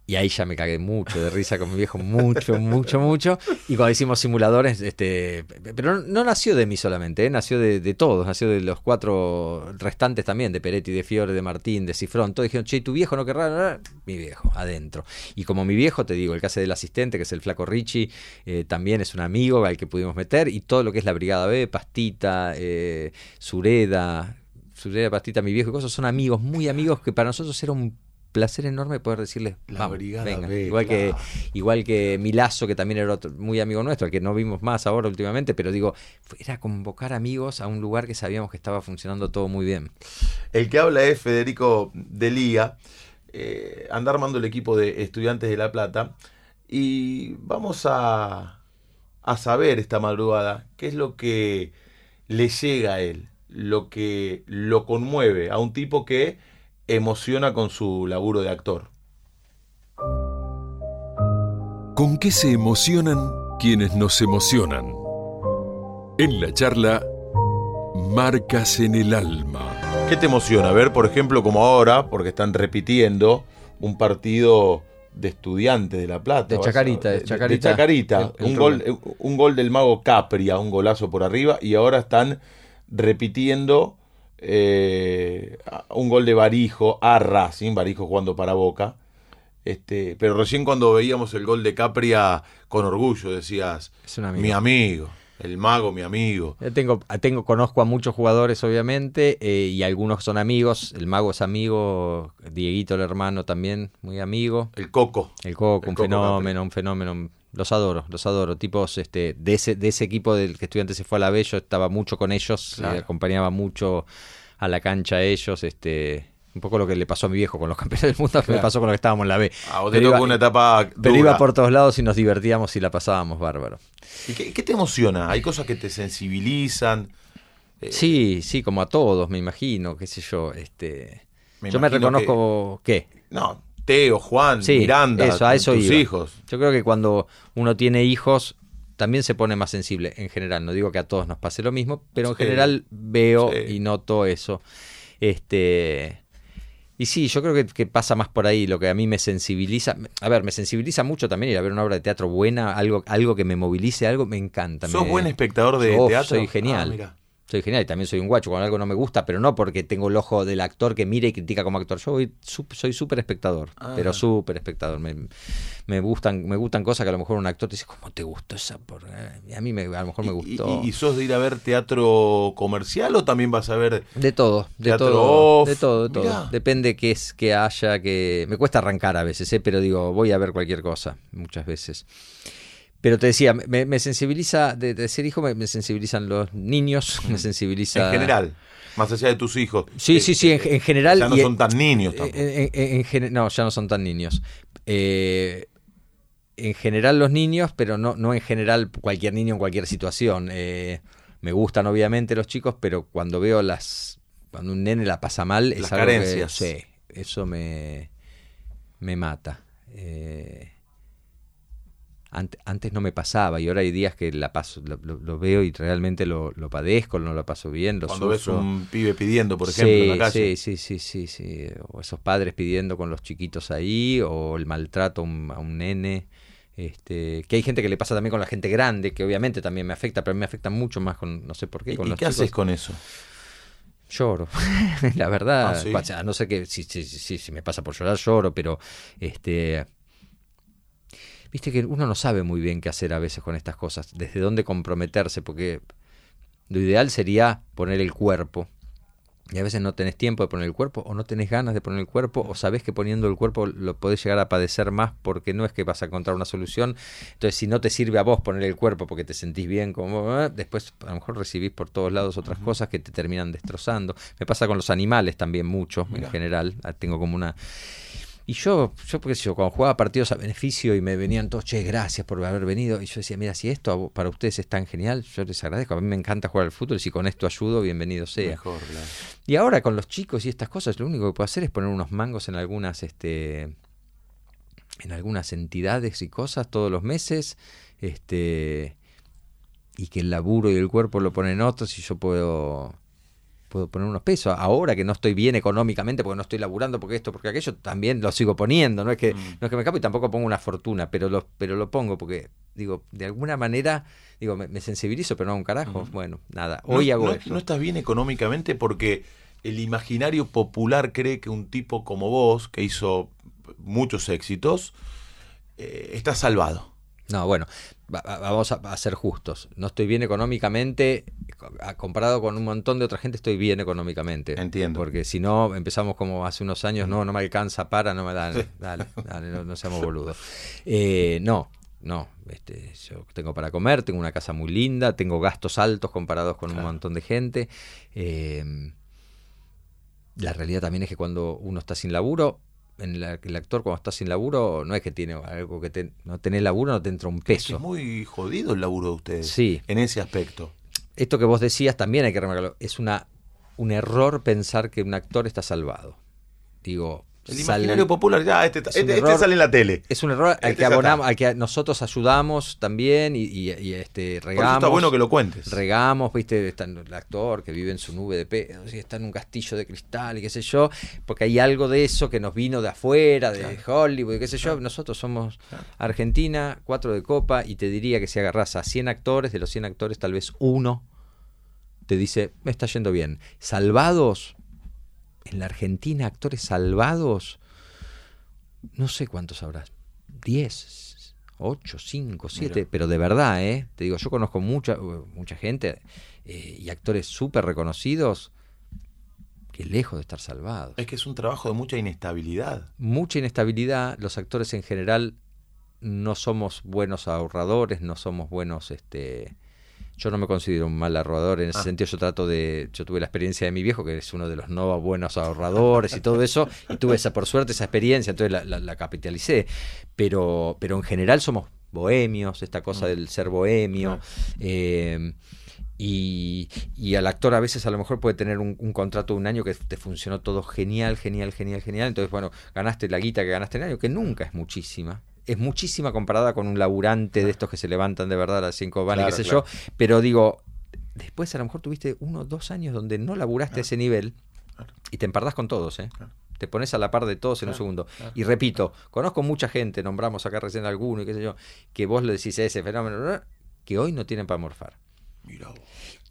y ahí ya me cagué mucho de risa con mi viejo, mucho, mucho, mucho. Y cuando hicimos simuladores, este, pero no, nació de mí solamente, ¿eh? nació de, todos, nació de los cuatro restantes también, de Peretti, de Fiore, de Martín, de Cifrón. Todos dijeron, che, tu viejo no querrá, mi viejo, adentro. Y como mi viejo, te digo, el caso del asistente, que es el flaco Richie, eh, también es un amigo al que pudimos meter. Y todo lo que es la Brigada B, Pastita, eh, Sureda, Sureda, Pastita, mi viejo y cosas, son amigos, muy amigos, que para nosotros era un placer enorme poder decirle, la venga. igual que igual que Milazo, que también era otro, muy amigo nuestro, al que no vimos más ahora últimamente, pero digo, era convocar amigos a un lugar que sabíamos que estaba funcionando todo muy bien. El que habla es Federico Delía, eh, anda armando el equipo de Estudiantes de La Plata, y vamos a, a saber esta madrugada qué es lo que le llega a él, lo que lo conmueve a un tipo que emociona con su laburo de actor. ¿Con qué se emocionan quienes nos emocionan? En la charla, Marcas en el Alma. ¿Qué te emociona? Ver, por ejemplo, como ahora, porque están repitiendo un partido de estudiantes de La Plata. De Chacarita, de, Chacarita. De Chacarita. un, gol, un gol del mago Capria, un golazo por arriba, y ahora están repitiendo eh, un gol de Barijo a Racing, Barijo jugando para Boca. Este, pero recién cuando veíamos el gol de Capria con orgullo decías, mi amigo, el mago, mi amigo. tengo, tengo, conozco a muchos jugadores obviamente eh, y algunos son amigos. El mago es amigo, Dieguito el hermano también, muy amigo. El Coco. El Coco, un fenómeno, un fenómeno. Los adoro, los adoro. Tipos este, de, ese, de ese equipo del que estudiante se fue a la B, yo estaba mucho con ellos, eh, acompañaba mucho a la cancha a ellos. Este, un poco lo que le pasó a mi viejo con los (laughs) campeones del mundo, me pasó con lo que estábamos en la B. Ah, te tocó una etapa Pero iba por todos lados y nos divertíamos y la pasábamos bárbaro. ¿Y qué, te emociona? ¿Hay cosas que te sensibilizan? Eh, sí, sí, como a todos, me imagino, qué sé yo. Este, yo me reconozco, ¿qué? No, Teo, Juan, Miranda, eso, a eso tus hijos. Yo creo que cuando uno tiene hijos también se pone más sensible en general. No digo que a todos nos pase lo mismo, pero en general veo y noto eso. Este. Y sí, yo creo que, pasa más por ahí, lo que a mí me sensibiliza. A ver, me sensibiliza mucho también ir a ver una obra de teatro buena, algo, algo que me movilice, algo me encanta. ¿Sos buen espectador de teatro? Soy genial. Ah, soy genial y también soy un guacho cuando algo no me gusta, pero no porque tengo el ojo del actor que mira y critica como actor. Yo soy súper espectador, ah. pero súper espectador. Me, me, gustan me gustan cosas que a lo mejor un actor te dice, ¿cómo te gustó esa? Por... A mí me, a lo mejor me gustó. ¿Y, sos de ir a ver teatro comercial o también vas a ver de todo, de todo, de todo, de todo. Depende qué es que haya que me cuesta arrancar a veces, ¿eh? pero digo voy a ver cualquier cosa muchas veces. Pero te decía, me, sensibiliza, de, ser hijo me, sensibilizan los niños, me sensibiliza... En general, más allá de tus hijos. Sí, sí, sí, en, general... Ya no son tan niños tampoco. no, ya no son tan niños. Eh, en general los niños, pero no, no en general cualquier niño en cualquier situación. Eh, me gustan obviamente los chicos, pero cuando veo las... Cuando un nene la pasa mal, es Las algo carencias. que... Sí, eso me, me mata. Eh, antes no me pasaba y ahora hay días que la paso, lo, lo- lo veo y realmente lo, lo padezco, no lo paso bien, lo Cuando ves sufro. un pibe pidiendo, por ejemplo, sí, en la calle. Sí, sí, sí, sí, sí. O esos padres pidiendo con los chiquitos ahí, o el maltrato a un, a un nene. Este, que hay gente que le pasa también con la gente grande, que obviamente también me afecta, pero a mí me afecta mucho más con, no sé por qué, ¿Y, con y los qué chicos. haces con eso? Lloro, (laughs) la verdad. Ah, ¿sí? o sea, no sé qué, si, si, si, si me pasa por llorar, lloro, pero este. Viste que uno no sabe muy bien qué hacer a veces con estas cosas, desde dónde comprometerse, porque lo ideal sería poner el cuerpo. Y a veces no tenés tiempo de poner el cuerpo, o no tenés ganas de poner el cuerpo, o sabés que poniendo el cuerpo lo podés llegar a padecer más porque no es que vas a encontrar una solución. Entonces, si no te sirve a vos poner el cuerpo porque te sentís bien, como eh, después a lo mejor recibís por todos lados otras cosas que te terminan destrozando. Me pasa con los animales también mucho, en general. Ah, Tengo como una. Y yo, yo porque yo, cuando jugaba partidos a beneficio y me venían todos, che, gracias por haber venido. Y yo decía, mira, si esto para ustedes es tan genial, yo les agradezco. A mí me encanta jugar al fútbol y si con esto ayudo, bienvenido sea. Mejor, claro. Y ahora con los chicos y estas cosas, lo único que puedo hacer es poner unos mangos en algunas, este, en algunas entidades y cosas todos los meses, este, y que el laburo y el cuerpo lo ponen otros y yo puedo puedo poner unos pesos. Ahora que no estoy bien económicamente, porque no estoy laburando, porque esto, porque aquello, también lo sigo poniendo. No es que, no es que me escapo y tampoco pongo una fortuna, pero lo, pero lo pongo porque, digo, de alguna manera, digo, me, me sensibilizo, pero no un carajo. Bueno, nada, hoy no, hago no- no estás bien económicamente porque el imaginario popular cree que un tipo como vos, que hizo muchos éxitos, eh, está salvado. No, bueno, va- va- vamos a, a ser justos. No estoy bien económicamente, comparado con un montón de otra gente, estoy bien económicamente. Entiendo. Porque si no, empezamos como hace unos años, no, no me alcanza para, no me dan, dale, dale, no, no seamos boludos. Eh, no, no, este, yo tengo para comer, tengo una casa muy linda, tengo gastos altos comparados con un montón de gente. Eh, la realidad también es que cuando uno está sin laburo, en la- el actor cuando está sin laburo, no es que tiene algo que te- no tenés laburo, no te entra un peso. es muy jodido el laburo de ustedes. Sí. En ese aspecto. Esto que vos decías también hay que remarcarlo. Es una, un error pensar que un actor está salvado. Digo, El imaginario popular, ya, este, este- sale en la tele. es un error al Este que abonamos, al que nosotros ayudamos también y, y- y, este Por regamos. eso está bueno que lo cuentes. regamos, viste, está el actor que vive en su nube de pedos y está en un castillo de cristal y qué sé yo, porque hay algo de eso que nos vino de afuera, de Hollywood y qué sé yo. Nosotros somos Argentina, cuatro de copa y te diría que si agarras a 100 actores, de los 100 actores tal vez uno te dice, me está yendo bien. Salvados, en la Argentina, actores salvados, no sé cuántos habrás, 10, 8, 5, 7, Mira. pero de verdad, ¿eh? Te digo, yo conozco mucha, mucha gente eh, y actores súper reconocidos que lejos de estar salvados. Es que es un trabajo de mucha inestabilidad. Mucha inestabilidad, los actores en general no somos buenos ahorradores, no somos buenos, este... Yo no me considero un mal ahorrador, en ese Ah. sentido yo trato de, yo tuve la experiencia de mi viejo, que es uno de los no buenos ahorradores y todo eso, y tuve esa, por suerte esa experiencia, entonces la, la- la capitalicé, pero, pero en general somos bohemios, esta cosa del ser bohemio, eh, y, y al actor a veces a lo mejor puede tener un, un contrato de un año que te funcionó todo genial, genial, genial, genial. Entonces, bueno, ganaste la guita que ganaste en el año, que nunca es muchísima. Es muchísima comparada con un laburante de estos que se levantan de verdad a las 5 van y Claro, qué sé claro. yo. Pero digo, después a lo mejor tuviste uno o dos años donde no laburaste a ese nivel y te empardás con todos, ¿eh? Te pones a la par de todos en un segundo. Y repito, conozco mucha gente, nombramos acá recién alguno y qué sé yo, que vos le decís a ese fenómeno, ¿no? que hoy no tienen para morfar. Mira vos.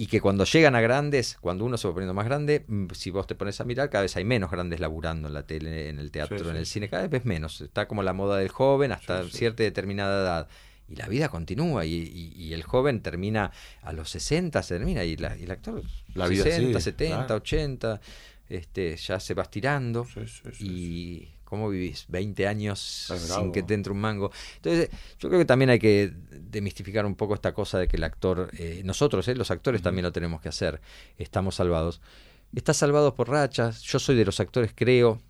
Y que cuando llegan a grandes, cuando uno se va poniendo más grande, mm, si vos te pones a mirar, cada vez hay menos grandes laburando en la tele, en el teatro, Sí, sí. en el cine, cada vez ves menos. Está como la moda del joven hasta Sí, cierta determinada edad. Y la vida continúa y, y- y el joven termina a los 60, se termina y, la- y el actor La vida 60, sigue, 70, claro. 80, este, ya se va estirando. Sí, sí, sí, y ¿cómo vivís? 20 años sin bravo. que te entre un mango. Entonces, yo creo que también hay que demistificar un poco esta cosa de que el actor, eh, nosotros, eh, los actores también lo tenemos que hacer, estamos salvados. Está salvados por rachas, yo soy de los actores, creo,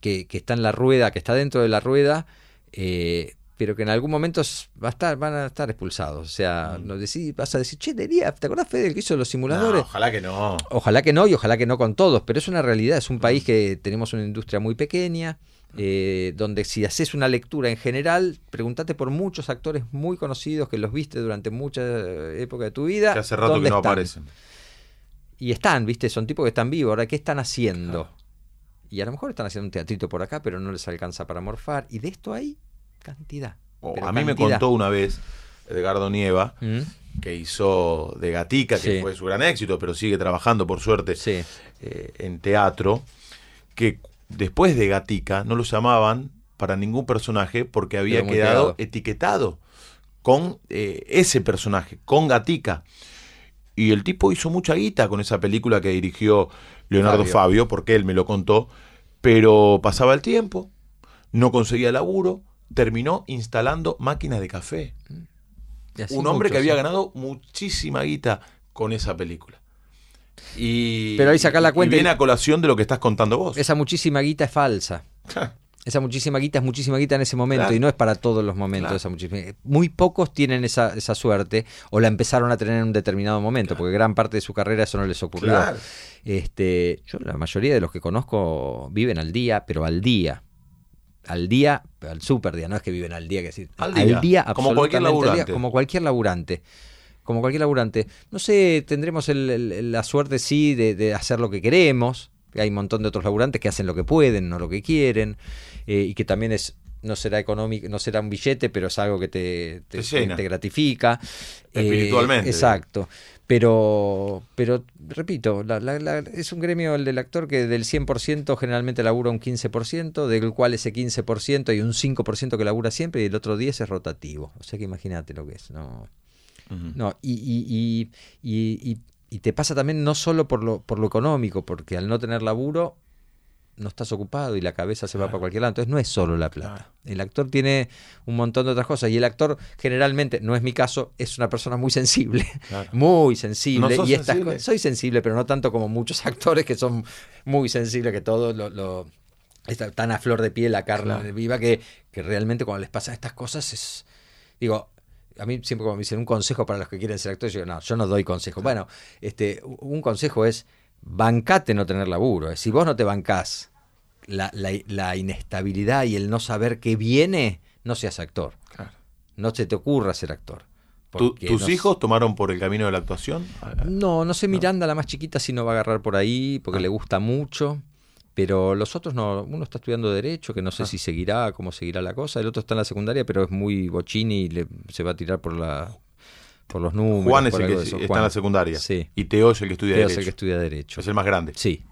que, que está en la rueda, que está dentro de la rueda, eh, pero que en algún momento va a estar, van a estar expulsados. O sea, no decís- vas a decir, che, Delia, ¿te acordás, Fede, el que hizo los No, simuladores? ojalá que no. Ojalá que no y ojalá que no con todos, pero es una realidad, es un país que tenemos una industria muy pequeña, eh, donde si haces una lectura en general, pregúntate por muchos actores muy conocidos que los viste durante mucha eh, época de tu vida. Que hace rato ¿dónde que no están? aparecen. Y están, viste, son tipos que están vivos, ahora, ¿qué están haciendo? Y a lo mejor están haciendo un teatrito por acá, pero no les alcanza para morfar. Y de esto hay cantidad. Oh, a mí me contó una vez Edgardo Nieva, ¿Mm? que hizo de Gatica, que Sí. fue su gran éxito, pero sigue trabajando por suerte Sí. eh, en teatro, que después de Gatica no lo llamaban para ningún personaje porque había quedado etiquetado con eh, ese personaje, con Gatica. Y el tipo hizo mucha guita con esa película que dirigió Leonardo Fabio. Fabio, porque él me lo contó, pero pasaba el tiempo, no conseguía laburo, terminó instalando máquinas de café. Un hombre que había sí. ganado muchísima guita con esa película. Y, Pero ahí sacá la cuenta y- viene a colación de lo que estás contando vos. Esa muchísima guita es falsa. Esa muchísima guita es muchísima guita en ese momento Claro. y no es para todos los momentos Claro. esa muchísima. Muy pocos tienen esa, esa suerte o la empezaron a tener en un determinado momento, porque gran parte de su carrera eso no les ocurrió. Claro. Este, yo la mayoría de los que conozco viven al día, pero al día. Al día, al super día, no es que viven al día, que decir, Al día, como cualquier al día, laburante. como cualquier laburante. Como cualquier laburante. No sé, tendremos el- el- la suerte, sí, de, de hacer lo que queremos. Hay un montón de otros laburantes que hacen lo que pueden, no lo que quieren. eh, y que también es no será económico, no será un billete, pero es algo que te, te, Te gratifica. Eh, Espiritualmente. exacto. Pero, pero repito, la- la- la- es un gremio el del actor que del 100% generalmente labura un 15%, del cual ese 15% hay un 5% que labura siempre y el otro 10 es rotativo. O sea que imagínate lo que es. No, Ujú. no y, y, y, y- y- y te pasa también no solo por lo, por lo económico, porque al no tener laburo no estás ocupado y la cabeza se va para cualquier lado. Entonces no es solo la plata. El actor tiene un montón de otras cosas y el actor generalmente, no es mi caso, es una persona muy sensible, Claro. (laughs) muy sensible. ¿No sos y estas sensible? cosas- soy sensible, pero no tanto como muchos (laughs) actores que son muy sensibles, que todo lo... lo- está tan a flor de piel la carne viva que, que realmente cuando les pasan estas cosas es digo a mí siempre cuando me dicen un consejo para los que quieren ser actores yo digo no yo no doy consejo bueno este un consejo es bancate no tener laburo si vos no te bancás la, la, la inestabilidad y el no saber qué viene no seas actor Claro. no se te ocurra ser actor ¿Tu- Porque ¿Tus no- hijos tomaron por el camino de la actuación? no, no sé, Miranda, la más chiquita, si no va a agarrar por ahí, porque Ah. le gusta mucho. Pero los otros no. Uno está estudiando Derecho, que no sé Ah. si seguirá, cómo seguirá la cosa. El otro está en la secundaria, pero es muy bochini y le, se va a tirar por la por los números. Juan es el que está Juan. en la secundaria. Sí. Y Teo es el que estudia Teo es Derecho. el que estudia Derecho. Es el más grande. Sí.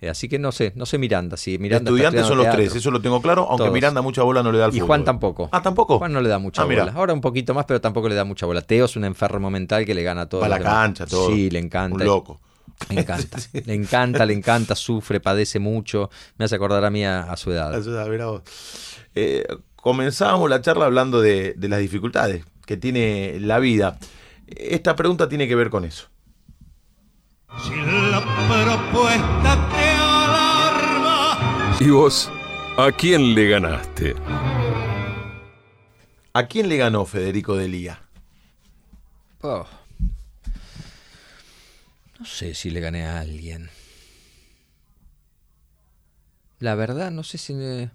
Eh, Así que no sé, no sé Miranda. Sí, Miranda Estudiantes son los tres, eso lo tengo claro, aunque Todos. Miranda mucha bola no le da al Y fútbol. Juan tampoco. Ah, tampoco. Juan no le da mucha Ah, mira. bola. Ahora un poquito más, pero tampoco le da mucha bola. Teo es un enfermo mental que le gana todo. Va a la cancha, todo. Sí, le encanta. Un loco. Le encanta, (laughs) le encanta, le encanta, sufre, padece mucho. Me hace acordar a mí a, a su edad. Mirá vos. Eh, comenzábamos la charla hablando de, de las dificultades que tiene la vida. Esta pregunta tiene que ver con eso. Si la propuesta te alarma, ¿Y vos? ¿A quién le ganaste? ¿A quién le ganó Federico Delía? Oh. No sé si le gané a alguien. La verdad, no sé si... le-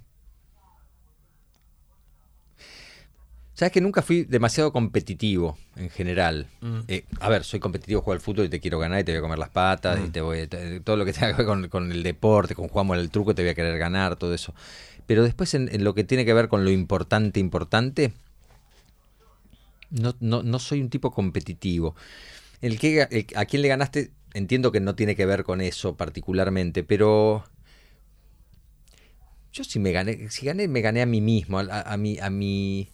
Sabes que nunca fui demasiado competitivo en general. Eh, a ver, soy competitivo, juego al fútbol y te quiero ganar y te voy a comer las patas y te voy te- todo lo que tenga que ver con, con el deporte, con jugamos el truco te voy a querer ganar, todo eso. Pero después en, en lo que tiene que ver con lo importante, importante, no, no, no soy un tipo competitivo. El que, el- a quién le ganaste, entiendo que no tiene que ver con eso particularmente, pero yo si me gané, si gané, me gané a mí mismo, a, a, a mi, a mi,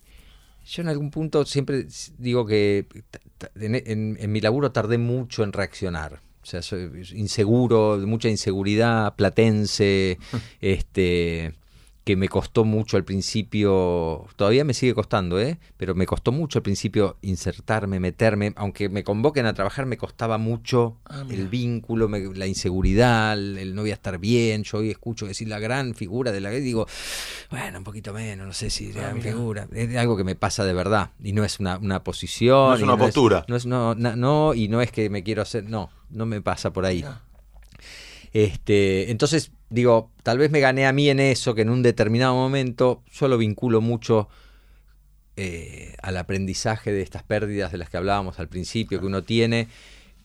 yo en algún punto siempre digo que en- en mi laburo tardé mucho en reaccionar. O sea, soy inseguro, mucha inseguridad, platense, (laughs) este que me costó mucho al principio, todavía me sigue costando, ¿eh? pero me costó mucho al principio insertarme, meterme, aunque me convoquen a trabajar, me costaba mucho Ah, el vínculo, me- la inseguridad, el, el no voy a estar bien, yo hoy escucho decir la gran figura de la que digo, bueno, un poquito menos, no sé si Ah, gran figura, es algo que me pasa de verdad, y no es una, una posición, No es una postura. no, es, no, no, y no es que me quiero hacer, no, no me pasa por ahí. Este, entonces, digo, tal vez me gané a mí en eso, que en un determinado momento yo lo vinculo mucho eh, al aprendizaje de estas pérdidas de las que hablábamos al principio, que uno tiene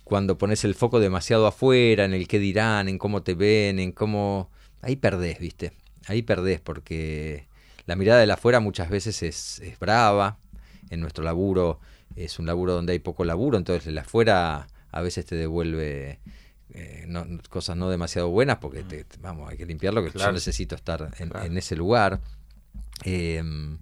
cuando pones el foco demasiado afuera, en el qué dirán, en cómo te ven, en cómo... Ahí perdés, viste. Ahí perdés porque la mirada de la afuera muchas veces es, es brava. En nuestro laburo es un laburo donde hay poco laburo, entonces el afuera a veces te devuelve eh, no- cosas no demasiado buenas porque te, te- vamos, hay que limpiarlo, que yo Claro. necesito estar en, Claro. en ese lugar. Em,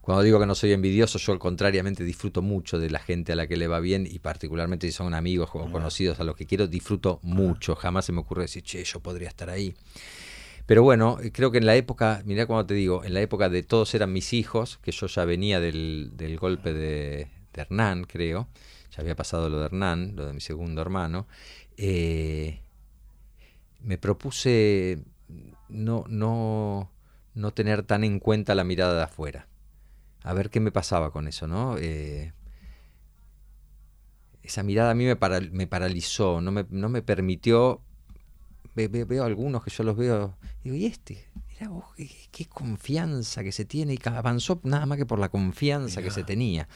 cuando digo que no soy envidioso, yo contrariamente disfruto mucho de la gente a la que le va bien y particularmente si son amigos o conocidos a los que quiero, disfruto mucho. Jamás se me ocurre decir, che, yo podría estar ahí. Pero bueno, eh, creo que en la época, mirá cuando te digo, en la época de todos eran mis hijos, que yo ya venía del, del golpe de, de Hernán, creo, ya había pasado lo de Hernán, lo de mi segundo hermano, eh, me propuse no, no, no tener tan en cuenta la mirada de afuera. A ver qué me pasaba con eso, ¿no? Eh, esa mirada a mí me, para- me paralizó, no me, no me permitió. ve- ve- veo algunos que yo los veo, digo, ¿y este? Mirá vos, qué, qué confianza que se tiene, y avanzó nada más que por la confianza que se tenía.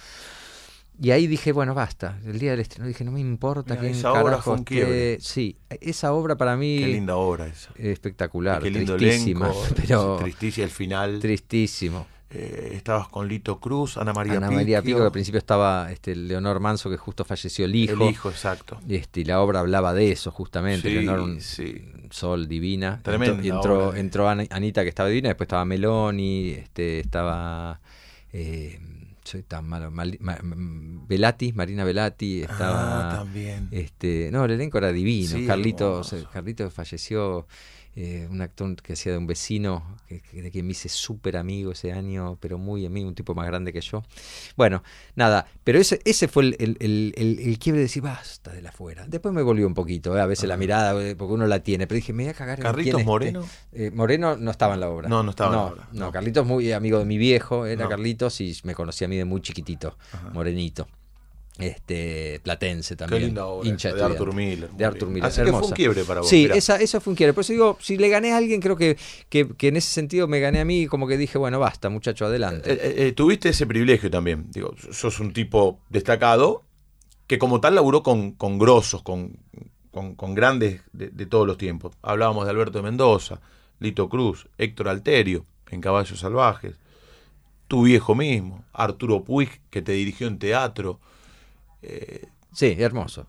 Y ahí dije, bueno, basta. El día del estreno dije, no me importa Mirá, quién esa obra carajo fue un esté". quiebre. Sí, esa obra para mí Qué linda obra esa. espectacular, Qué lindo tristísima, elenco. (laughs) pero Tristísima el final. tristísimo. Eh, estabas con Lito Cruz, Ana María Ana María Pico, que al principio estaba este, Leonor Manso, que justo falleció el hijo. El hijo, exacto. Este, y la obra hablaba de eso, justamente. Sí, Leonor, un sí. sol divina. Tremenda entró, entró, entró Anita, que estaba divina, después estaba Meloni, este, estaba. eh, soy tan malo. Mali- Ma- M- Velati, Marina Velati, estaba. Ah, también. Este, no, el elenco era divino. Sí, Carlitos. Carlitos falleció, eh, un actor que hacía de un vecino, que, que- de quien me hice súper amigo ese año, pero muy amigo, un tipo más grande que yo. Bueno, nada, pero ese, ese fue el, el- el- el- quiebre de decir, basta de la afuera. Después me volvió un poquito, eh, a veces la mirada, eh, porque uno la tiene, pero dije, me voy a cagar en ¿Carlitos quién este". Moreno? Eh, Moreno no estaba en la obra. No, no estaba en no, la obra, No, no. Carlitos muy amigo de mi viejo, era No. Carlitos y me conocía a mí de muy chiquitito, morenito. Este, platense también. linda obra hincha esa, de Arthur. Miller, De Arthur. Miller. Así que fue un quiebre para vos, Sí, mirá. esa, eso fue un quiebre. Por eso digo, si le gané a alguien, creo que, que, que en ese sentido me gané a mí, como que dije, bueno, basta, muchacho, adelante. Eh, eh, eh, tuviste ese privilegio también. Digo, sos un tipo destacado que como tal laburó con, con grosos, con, con, con grandes de, de todos los tiempos. Hablábamos de Alberto de Mendoza, Lito Cruz, Héctor Alterio en Caballos Salvajes, tu viejo mismo, Arturo Puig, que te dirigió en teatro. Sí, hermoso.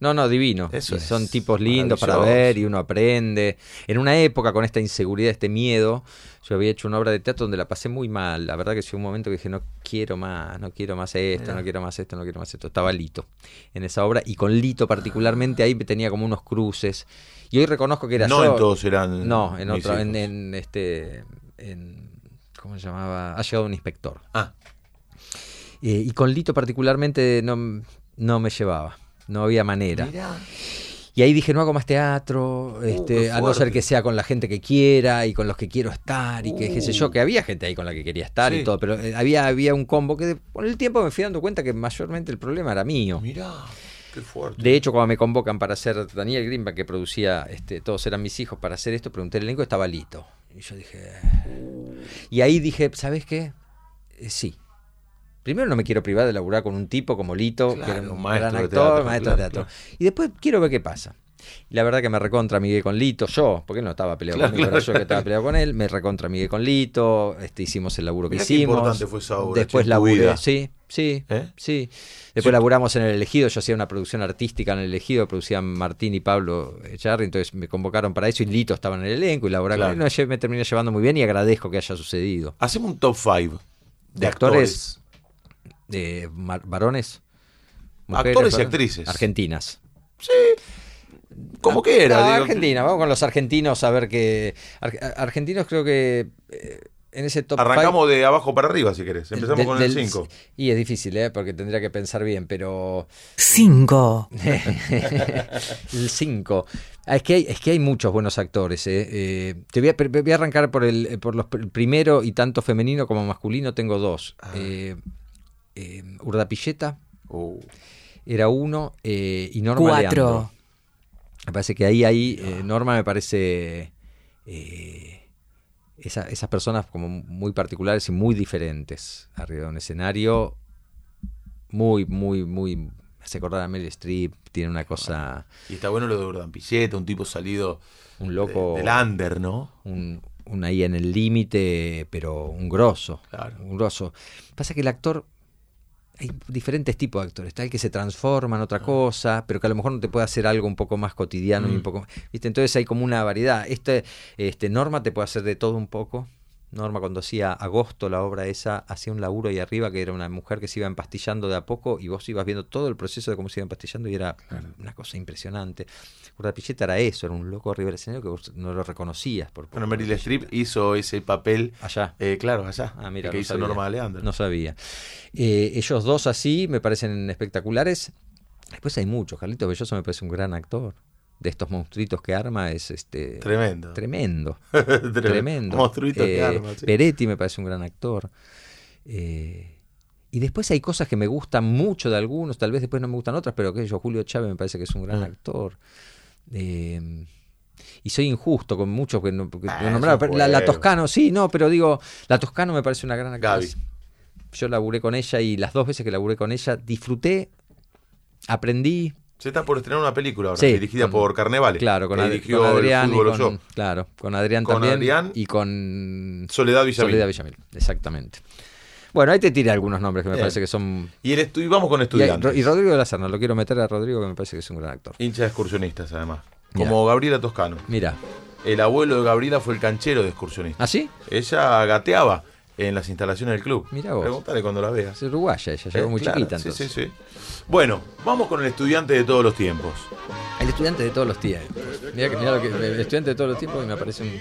No, no, divino. Eso son tipos lindos para ver y uno aprende. En una época con esta inseguridad, este miedo, yo había hecho una obra de teatro donde la pasé muy mal. La verdad que llegó un momento que dije, no quiero más, no quiero más esto, no quiero más esto, no quiero más esto. Estaba Lito en esa obra y con Lito particularmente ahí tenía como unos cruces. Y hoy reconozco que era No yo. en todos eran No, en otro, en, en este, en, ¿cómo se llamaba? Ha llegado un inspector. Ah, Eh, y con Lito particularmente no, no me llevaba, no había manera. mirá. Y ahí dije, no hago más teatro, este, Uh, qué a no ser que sea con la gente que quiera y con los que quiero estar y que qué sé yo, que había gente ahí con la que quería estar Uh. Sí. y todo, pero eh, había, había un combo que de- con el tiempo me fui dando cuenta que mayormente el problema era mío. Mirá, qué fuerte. De hecho, cuando me convocan para hacer Daniel Greenback, que producía este, Todos eran mis hijos, para hacer esto, pregunté el elenco, estaba Lito. Y yo dije. Y ahí dije, ¿sabes qué? Eh, sí. Primero no me quiero privar de laburar con un tipo como Lito, que era un maestro gran de actor, teatro, maestro de claro, teatro. Y después quiero ver qué pasa. Y la verdad que me recontra amigué con Lito, yo, porque él no estaba peleado Claro, conmigo, claro, era yo que estaba peleado con él, me recontra amigué con Lito, este, hicimos el laburo que Mirá qué hicimos. importante fue esa obra, Después laburé, sí, sí, ¿Eh? sí. Después laburamos en el elegido, yo hacía una producción artística en el elegido, producían Martín y Pablo Echarri, entonces me convocaron para eso y Lito estaba en el elenco y laburaba Claro. con él. No, me terminé llevando muy bien y agradezco que haya sucedido. Hacemos un top 5 de, ¿De actores. actores? De mar- varones, Actores y varones, actrices. argentinas. Sí. como quiera. No, digo. Argentina, vamos con los argentinos a ver qué. Ar- argentinos creo que eh, en ese top Arrancamos five- de abajo para arriba, si querés. Empezamos del- con el del- 5. Y es difícil, ¿eh? porque tendría que pensar bien, pero. 5, (laughs) el 5. Es que, hay, es que hay muchos buenos actores. ¿eh? Eh, te voy a, voy a arrancar por el, eh, por los pr- primero y tanto femenino como masculino tengo dos. Eh, eh, Urdapilleta Uh, era uno eh, y Norma 4, Leandro. Me parece que ahí, ahí eh, Norma me parece eh, esa- esas personas como muy particulares y muy diferentes arriba de un escenario. Muy, muy, muy... Hace acordar a Meryl Streep, tiene una cosa... y está bueno lo de Urdan Pilleta, un tipo salido Un loco... del under, ¿no? un, un ahí en el límite, pero un grosso. Claro. Un grosso. Pasa que el actor. Hay diferentes tipos de actores. Está el que se transforma en otra cosa, pero que a lo mejor no te puede hacer algo un poco más cotidiano y un Mm. poco. ¿viste? Entonces hay como una variedad. Este, este Norma te puede hacer de todo un poco. Norma cuando hacía Agosto, la obra esa, hacía un laburo ahí arriba que era una mujer que se iba empastillando de a poco y vos ibas viendo todo el proceso de cómo se iba empastillando y era una cosa impresionante. Pilleta era eso, era un loco arriba del escenario que vos no lo reconocías. Por, por- Bueno, Meryl Streep hizo ese papel, Allá. eh, claro, allá, Ah, mira, que no hizo sabía. Norma Leandro. No sabía. Eh, ellos dos así me parecen espectaculares. Después hay muchos. Carlito Belloso me parece un gran actor. De estos monstruitos que arma es este Tremendo. tremendo. (laughs) Tremendo. tremendo. Monstruito que Eh, arma, sí. Peretti me parece un gran actor. Eh, y después hay cosas que me gustan mucho de algunos, tal vez después no me gustan otras, pero que yo, Julio Chávez me parece que es un gran Mm. actor. Eh, y soy injusto con muchos que no, Ah, no nombraba, la. Toscano, sí, no, pero digo, la Toscano me parece una gran actriz. Gaby. Yo laburé con ella y las dos veces que laburé con ella disfruté, aprendí, Se está por estrenar una película ahora, Sí, dirigida con- por Carnevale. claro, con, que Ad- dirigió con el Adrián y con, Show. claro, con Adrián Con también Adrián y con Soledad Villamil. Soledad Villamil, exactamente. Bueno, ahí te tiré algunos nombres que me Bien. parece que son Y, el estu- y vamos con estudiantes. y Rodrigo de la Serna, lo quiero meter a Rodrigo que me parece que es un gran actor. Hincha de excursionistas, además. Mira. Como Gabriela Toscano. Mira, El abuelo de Gabriela fue el canchero de excursionistas. ¿ah sí? Ella gateaba en las instalaciones del club. Mirá vos. Pregúntale cuando la veas. Es uruguaya, ella llegó Eh, muy claro, chiquita sí, entonces. sí, sí. Bueno, vamos con el estudiante de todos los tiempos. El estudiante de todos los tiempos. Mira que, mirá lo que el estudiante de todos los tiempos y me aparecen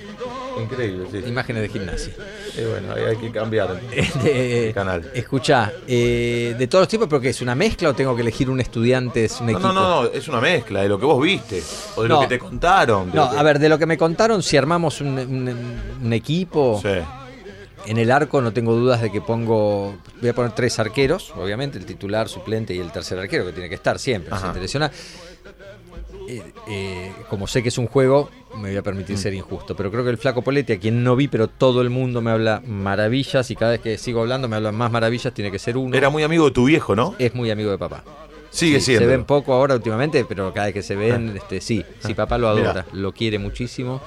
Increíble, sí. imágenes de gimnasia. Y bueno, ahí hay que cambiar. (laughs) Este, El canal. Escuchá, eh, de todos los tipos, pero que es una mezcla o tengo que elegir un estudiante, es un No, equipo. no, no, no, es una mezcla de lo que vos viste o de lo que te contaron. No, que- a ver, de lo que me contaron, si armamos un, un- un equipo, Sí. En el arco no tengo dudas de que pongo, voy a poner tres arqueros, obviamente, el titular, suplente y el tercer arquero, que tiene que estar siempre, Ajá. seleccionar. Eh, eh, como sé que es un juego, me voy a Mm. permitir ser injusto, pero creo que el flaco Poletti, a quien no vi, pero todo el mundo me habla maravillas y cada vez que sigo hablando me hablan más maravillas, tiene que ser uno. Era muy amigo de tu viejo, ¿no? Es muy amigo de papá. Sigue Sí, siendo. Se ven poco ahora últimamente, pero cada vez que se ven, este, sí, sí, papá lo adora, Mirá. lo quiere muchísimo.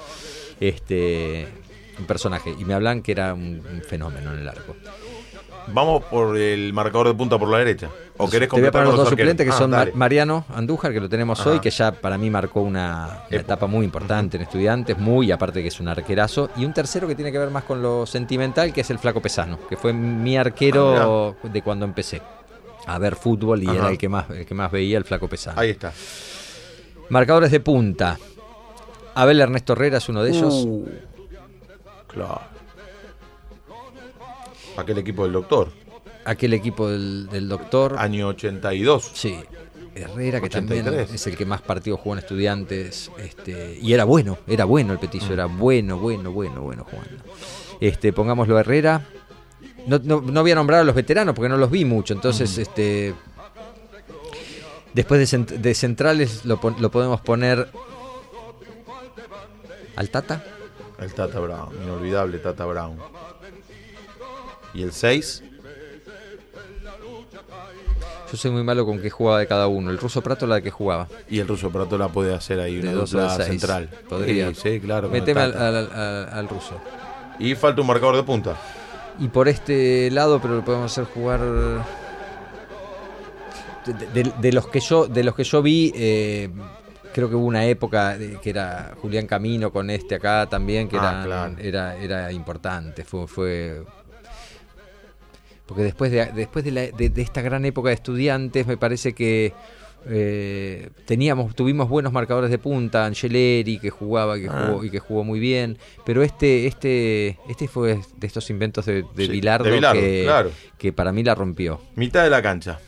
Este, un personaje. Y me hablan que era un, un fenómeno en el arco. Vamos por el marcador de punta por la derecha. ¿O querés Te voy a poner con los dos arqueros? suplentes que Ah, son dale. Mariano Andújar, que lo tenemos Ajá. hoy, que ya para mí marcó una, una etapa muy importante en estudiantes, muy aparte de que es un arquerazo. Y un tercero que tiene que ver más con lo sentimental, que es el Flaco Pesano, que fue mi arquero de cuando empecé a ver fútbol y Ah, Ajá. era el que más el que más veía el Flaco Pesano. Ahí está. Marcadores de punta. Abel Ernesto Herrera es uno de ellos. Uh, claro. Aquel equipo del doctor. Aquel equipo del, del doctor. Año 82. Sí. Herrera, que 83. también es el que más partidos jugó en estudiantes. Este, y era bueno, era bueno el petizo, era bueno, bueno, bueno, bueno jugando. Este, pongámoslo a Herrera. No, no, no voy a nombrar a los veteranos porque no los vi mucho. Entonces, este. Después de, cent- de centrales lo podemos poner. ¿Al Tata? El Tata Brown. Inolvidable Tata Brown. ¿Y el 6? Yo soy muy malo con qué jugaba de cada uno. El ruso Prato la de que jugaba. Y el ruso Pratola puede hacer ahí De una dos dupla central. Podría. Sí, sí, claro. Meteme al, al- al- al ruso. Y falta un marcador de punta. Y por este lado, pero lo podemos hacer jugar. De, de- de los que yo, de los que yo vi, eh, creo que hubo una época de- que era Julián Camino con este acá también, que Ah, era, claro. era, era importante. Fue, fue porque después de, después de, la- de- de esta gran época de estudiantes, me parece que eh, teníamos, tuvimos buenos marcadores de punta, Angeleri que jugaba que Ah. jugó, y que jugó muy bien, pero este, este, este fue de estos inventos de, de Sí, Bilardo, de Bilardo, que, claro. que para mí la rompió. Mitad de la cancha.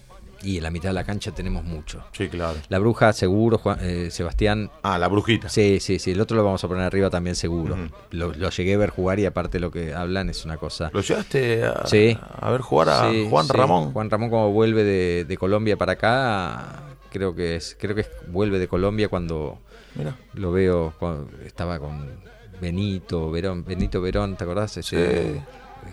Y en la mitad de la cancha tenemos mucho. Sí, claro. La bruja seguro, Juan- eh, Sebastián. Ah, la brujita. Sí, sí, sí. El otro lo vamos a poner arriba también seguro. Lo, lo llegué a ver jugar y aparte lo que hablan es una cosa. ¿Lo llevaste a, Sí. a ver jugar a Sí, Juan sí. Ramón? Juan Ramón como vuelve de, de Colombia para acá, creo que es, creo que es- vuelve de Colombia cuando lo veo, cuando estaba con Benito, Verón, Benito Verón, ¿te acordás? Ese- Sí.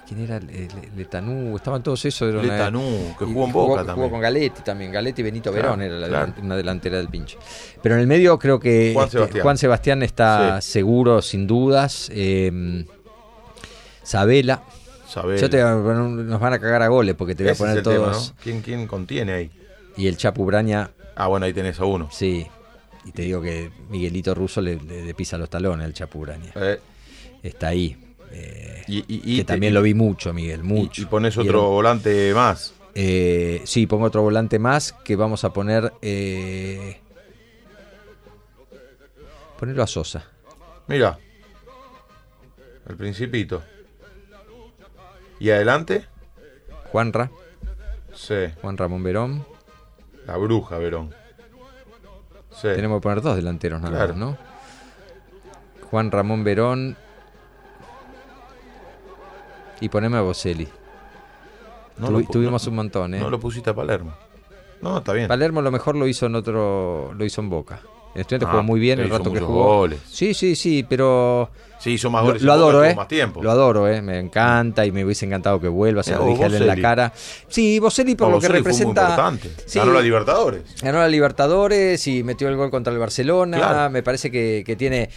¿Quién era? Le- Le- Letanú, estaban todos esos. era una- Letanú, que jugó en Boca Jugó también. con Galetti también, Galetti y Benito Claro, Verón era la claro. delan- una delantera del pinche. Pero en el medio creo que Juan este, Sebastián. Juan Sebastián está Sí. seguro, sin dudas. Eh, Sabela. Sabela. Yo te, nos van a cagar a goles porque te voy a Ese poner tema, todos. ¿no? ¿Quién, ¿Quién contiene ahí? Y el Chapu Braña, Ah, bueno, ahí tenés a uno. sí. Y te digo que Miguelito Russo le, le- le pisa los talones al Chapu Braña. Eh, Está ahí. Eh, y, y- y que también lo vi mucho, Miguel, mucho. Y, pones otro era- volante más. Eh, sí, pongo otro volante más que vamos a poner. Eh, ponerlo a Sosa. Mira. El principito. ¿Y adelante? Juanra, Sí. Juan Ramón Verón. La bruja, Verón. Sí. Tenemos que poner dos delanteros nada Claro. más, ¿no? Juan Ramón Verón. Y poneme a. No Tuvi- pu- tuvimos no- un montón, ¿eh? No lo pusiste a Palermo. No, está bien. Palermo lo mejor lo hizo en otro. Lo hizo en Boca. El estudiante Ah, jugó muy bien el rato que jugó. goles. Sí, sí, sí, pero. Sí, hizo más goles. lo adoro, ¿eh? más tiempo. Lo adoro, ¿eh? Me encanta y me hubiese encantado que vuelva. Se lo dije él en la cara. Sí, Boselli por No, lo que Boselli fue muy representa. Sí, Ganó la Libertadores. ganó la Libertadores y metió el gol contra el Barcelona. Claro. Me parece que, que tiene.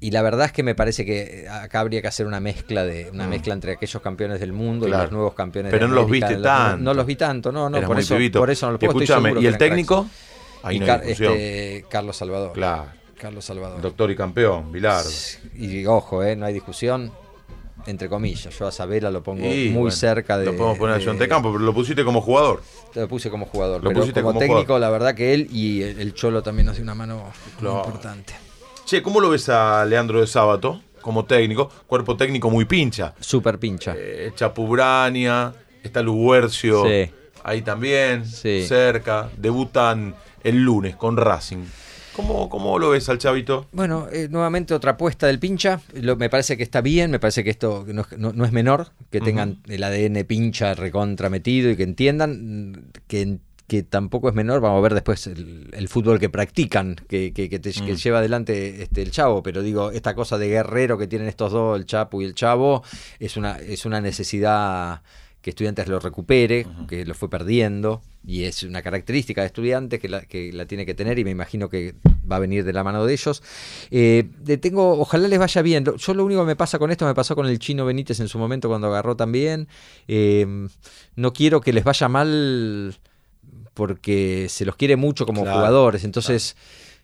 Y la verdad es que me parece que acá habría que hacer una mezcla de una Mm. mezcla entre aquellos campeones del mundo y los nuevos campeones Pero de no los viste tanto. No los vi tanto, no, no, Eras por muy eso, pibito. por eso no los estoy Escúchame, ¿y el técnico? Ahí Y no Car- este, Carlos Salvador. Claro. Carlos Salvador. Doctor y campeón, Bilardo. Y ojo, eh, no hay discusión. Entre comillas, yo a Sabela lo pongo Y, muy bueno, cerca de. Lo podemos poner a de- John Campo, pero lo pusiste como jugador. Lo puse como jugador. Lo pero pusiste como, como técnico, jugador. la verdad que él y el, el Cholo también nos dio una mano muy Claro. importante. Che, ¿cómo lo ves a Leandro de Sábato como técnico? Cuerpo técnico muy pincha. Super pincha. Eh, Chapubrania, está Luguercio. Sí. Ahí también, Sí. cerca. Debutan el lunes con Racing. ¿Cómo, cómo lo ves al chavito? Bueno, eh, nuevamente otra apuesta del pincha. Lo- me parece que está bien, me parece que esto no, es- no- no es menor, que tengan el ADN pincha recontra metido y que entiendan que, que tampoco es menor. Vamos a ver después el, el fútbol que practican, que, que- que te- que lleva adelante este, el chavo. Pero digo, esta cosa de guerrero que tienen estos dos, el Chapo y el chavo, es una, es una necesidad que estudiantes lo recupere, que lo fue perdiendo, y es una característica de estudiantes que la, que la tiene que tener, y me imagino que va a venir de la mano de ellos. Eh, tengo, ojalá les vaya bien. Yo lo único que me pasa con esto me pasó con el chino Benítez en su momento cuando agarró también. Eh, no quiero que les vaya mal porque se los quiere mucho como Claro, jugadores, entonces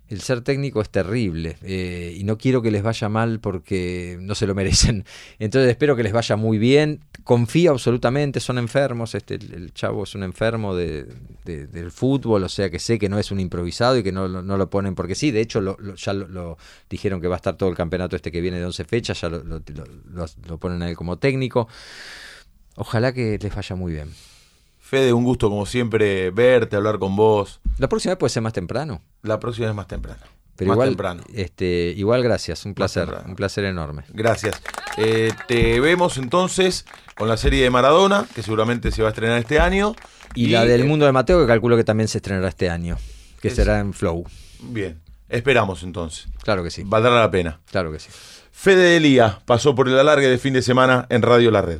el ser técnico es terrible eh, y no quiero que les vaya mal porque no se lo merecen. (laughs) Entonces espero que les vaya muy bien. Confío absolutamente, son enfermos. Este, el, el chavo es un enfermo de, de- del fútbol, o sea que sé que no es un improvisado y que no, lo- no lo ponen porque sí. De hecho, lo- lo- ya lo, lo dijeron que va a estar todo el campeonato este que viene de 11 fechas, ya lo ponen a él como técnico. Ojalá que les vaya muy bien. Fede, un gusto como siempre verte, hablar con vos. La próxima vez puede ser más temprano. La próxima es más temprano. Pero más igual, temprano. este, igual gracias, un placer, un placer enorme. Gracias. Eh, te vemos entonces con la serie de Maradona, que seguramente se va a estrenar este año. Y, la del eh, mundo de Mateo, que calculo que también se estrenará este año, que Es- será en Flow. Bien, esperamos entonces. Claro que sí, Valdrá la pena. claro que sí. Fede Elía pasó por el alargue de fin de semana en Radio La Red.